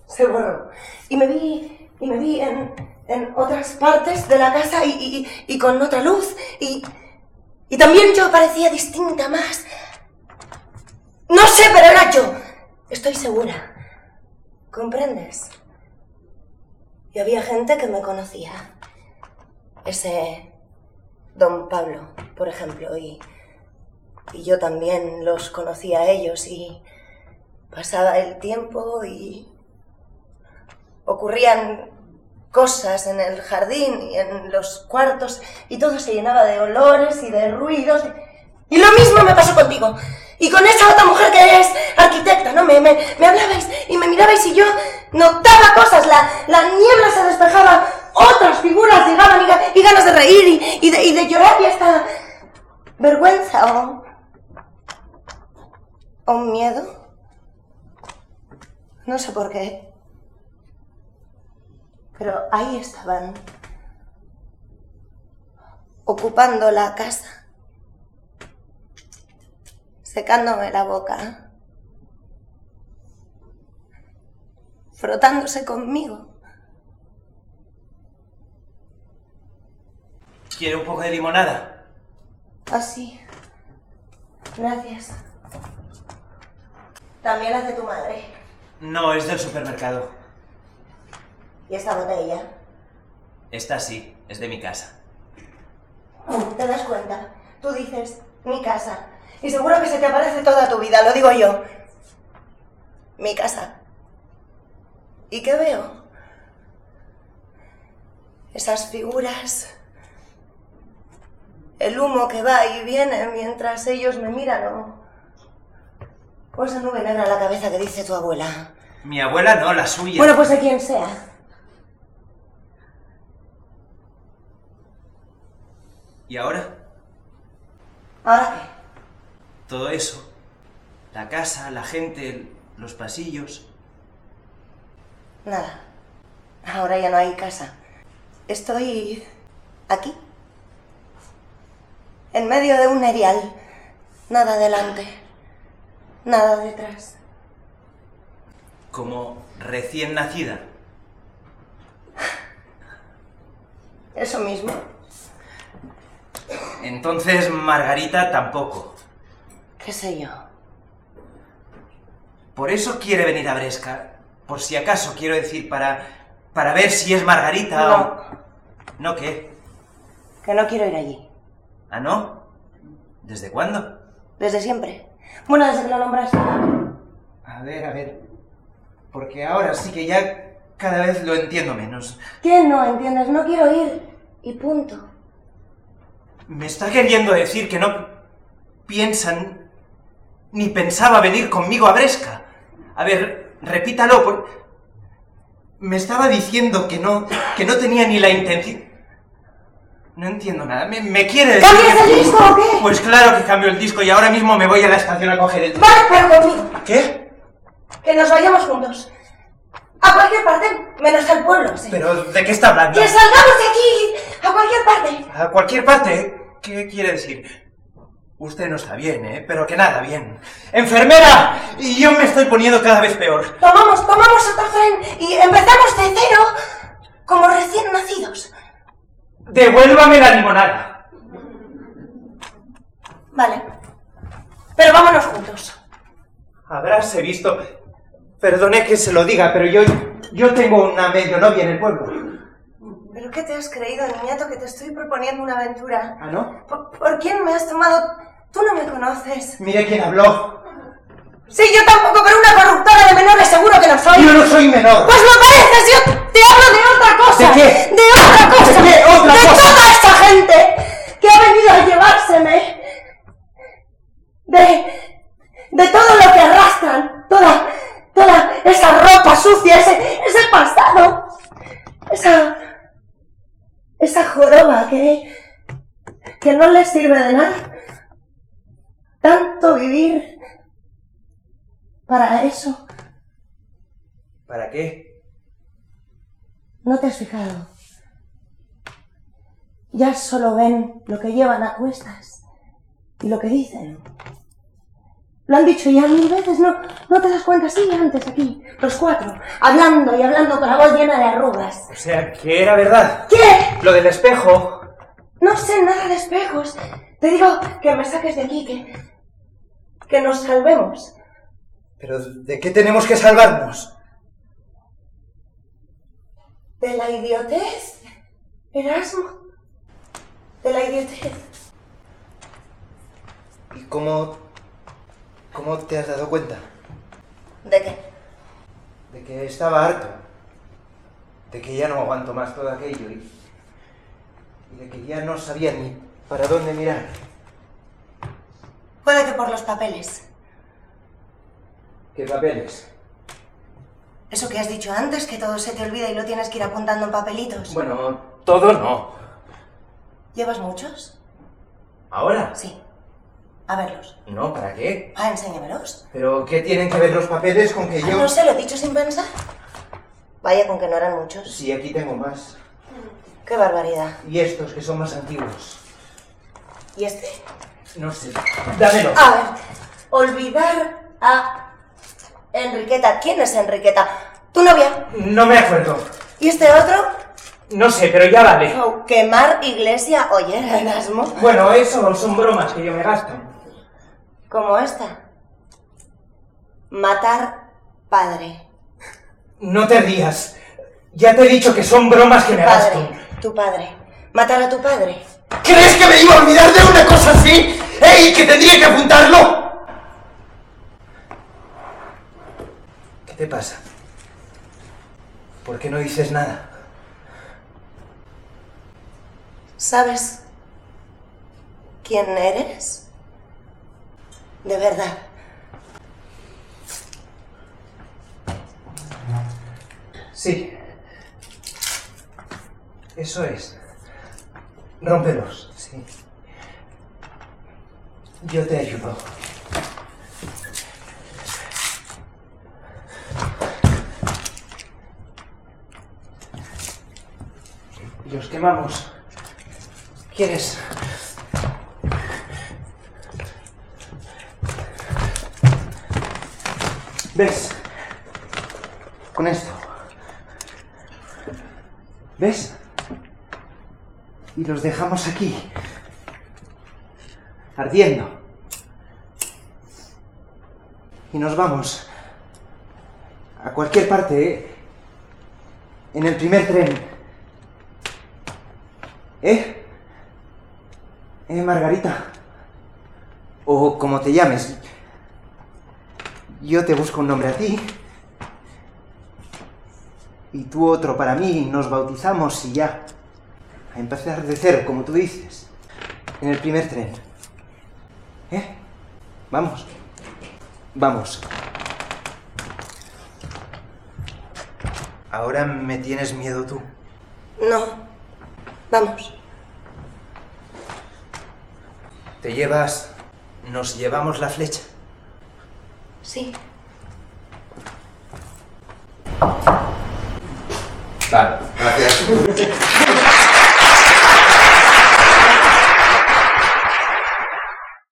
se borró. Y me vi, y me vi en, en otras partes de la casa y, y, y con otra luz. Y, y también yo parecía distinta más. No sé, pero era yo. Estoy segura. ¿Comprendes? Y había gente que me conocía. Ese don Pablo, por ejemplo, y, y yo también los conocía a ellos y pasaba el tiempo y ocurrían cosas en el jardín y en los cuartos y todo se llenaba de olores y de ruidos. Y lo mismo me pasó contigo. Y con esa otra mujer que es arquitecta, ¿no? Me, me, me hablabais y me mirabais y yo notaba cosas. La, la niebla se despejaba, otras figuras llegaban y, y ganas de reír y, de, y de llorar y hasta vergüenza o, o miedo. No sé por qué. Pero ahí estaban, ocupando la casa, secándome la boca, frotándose conmigo. ¿Quiere un poco de limonada? Así. Gracias. También las de tu madre. No, es del supermercado. ¿Y esta botella? Esta sí, es de mi casa. ¿Te das cuenta? Tú dices, mi casa. Y seguro que se te aparece toda tu vida, lo digo yo. Mi casa. ¿Y qué veo? Esas figuras. El humo que va y viene mientras ellos me miran o... O esa nube negra en la cabeza que dice tu abuela. Mi abuela no, la suya. Bueno, pues de quien sea. ¿Y ahora? ¿Ahora qué? Todo eso. La casa, la gente, los pasillos. Nada. Ahora ya no hay casa. Estoy aquí. En medio de un erial. Nada delante. Nada detrás. Como recién nacida. Eso mismo. Entonces Margarita tampoco. ¿Qué sé yo? Por eso quiere venir a Bresca. Por si acaso, quiero decir, para. para ver si es Margarita No. o. ¿No qué? Que no quiero ir allí. ¿Ah, no? ¿Desde cuándo? Desde siempre. Bueno, desde que lo nombraste. A ver, a ver. Porque ahora sí que ya cada vez lo entiendo menos. ¿Qué no entiendes? No quiero ir. Y punto. Me está queriendo decir que no piensan ni pensaba venir conmigo a Bresca. A ver, repítalo. Por... Me estaba diciendo que no, que no tenía ni la intención. No entiendo nada. Me, me quiere decir. ¿Cambias el disco o qué? Pues claro que cambio el disco y ahora mismo me voy a la estación a coger el. Vale, pero conmigo. ¿Qué? Que nos vayamos juntos. A cualquier parte, menos al pueblo, sí. ¿Pero de qué está hablando? Que salgamos de aquí. A cualquier parte. A cualquier parte. ¿Qué quiere decir? Usted no está bien, ¿eh? Pero que nada bien. ¡Enfermera! Y yo me estoy poniendo cada vez peor. Tomamos, tomamos otro tren y empezamos de cero como recién nacidos. Devuélvame la limonada. Vale. Pero vámonos juntos. Habráse visto. Perdone que se lo diga, pero yo, yo tengo una medio novia en el pueblo. ¿Pero qué te has creído, niñato, que te estoy proponiendo una aventura? ¿Ah, no? ¿Por, por quién me has tomado? Tú no me conoces. Mire quién habló. Sí, yo tampoco, pero una corruptora de menores seguro que no soy. Yo no soy menor. Pues lo pareces, yo te hablo de otra otra cosa. ¿De qué? De otra cosa. ¿De qué otra de cosa? toda esta gente que ha venido a llevárseme. De, de todo lo que arrastran. Toda, toda esa ropa sucia, ese, ese pasado. Esa, esa joroba que, que no les sirve de nada. Tanto vivir para eso. ¿Para qué? ¿No te has fijado? Ya solo ven lo que llevan a cuestas y lo que dicen. Lo han dicho ya mil veces, ¿no? ¿No te das cuenta? Sí, antes aquí, los cuatro, hablando y hablando con la voz llena de arrugas. O sea, que era verdad. ¿Qué? Lo del espejo. No sé nada de espejos. Te digo que me saques de aquí, que... que nos salvemos. Pero ¿de qué tenemos que salvarnos? ¿De la idiotez? Erasmo. De la idiotez. ¿Y cómo... cómo te has dado cuenta? ¿De qué? De que estaba harto. De que ya no aguanto más todo aquello y... y de que ya no sabía ni para dónde mirar. Puede que por los papeles. ¿Qué papeles? Eso que has dicho antes, que todo se te olvida y lo tienes que ir apuntando en papelitos. Bueno, todo no. ¿Llevas muchos? ¿Ahora? Sí. A verlos. No, ¿para qué? Ah, enséñamelos. ¿Pero qué tienen que ver los papeles con que yo...? No sé, lo he dicho sin pensar. Vaya con que no eran muchos. Sí, aquí tengo más. Qué barbaridad. Y estos, que son más antiguos. ¿Y este? No sé. Dámelo. A ver, olvidar a Enriqueta. ¿Quién es Enriqueta? ¿Tu novia? No me acuerdo. ¿Y este otro? No sé, pero ya vale. Oh, quemar iglesia. Oye, Erasmo. Bueno, eso son bromas que yo me gasto. Como esta. Matar padre. No te rías. Ya te he dicho que son bromas que me gasto. Tu padre. Matar a tu padre. ¿Crees que me iba a olvidar de una cosa así? ¡Ey! ¿Que tendría que apuntarlo? ¿Qué te pasa? ¿Por qué no dices nada? ¿Sabes quién eres? De verdad. Sí. Eso es. Rómpelos, sí. Yo te ayudo. Los quemamos. ¿Quieres? ¿Ves? Con esto. ¿Ves? Y los dejamos aquí. Ardiendo. Y nos vamos. A cualquier parte. ¿eh? En el primer tren. ¿Eh? ¿Eh, Margarita? O como te llames. Yo te busco un nombre a ti. Y tú otro para mí. Nos bautizamos y ya. A empezar de cero, como tú dices. En el primer tren. ¿Eh? Vamos. Vamos. Ahora me tienes miedo tú. No. Vamos. Te llevas... Nos llevamos la flecha. Sí. Vale, gracias.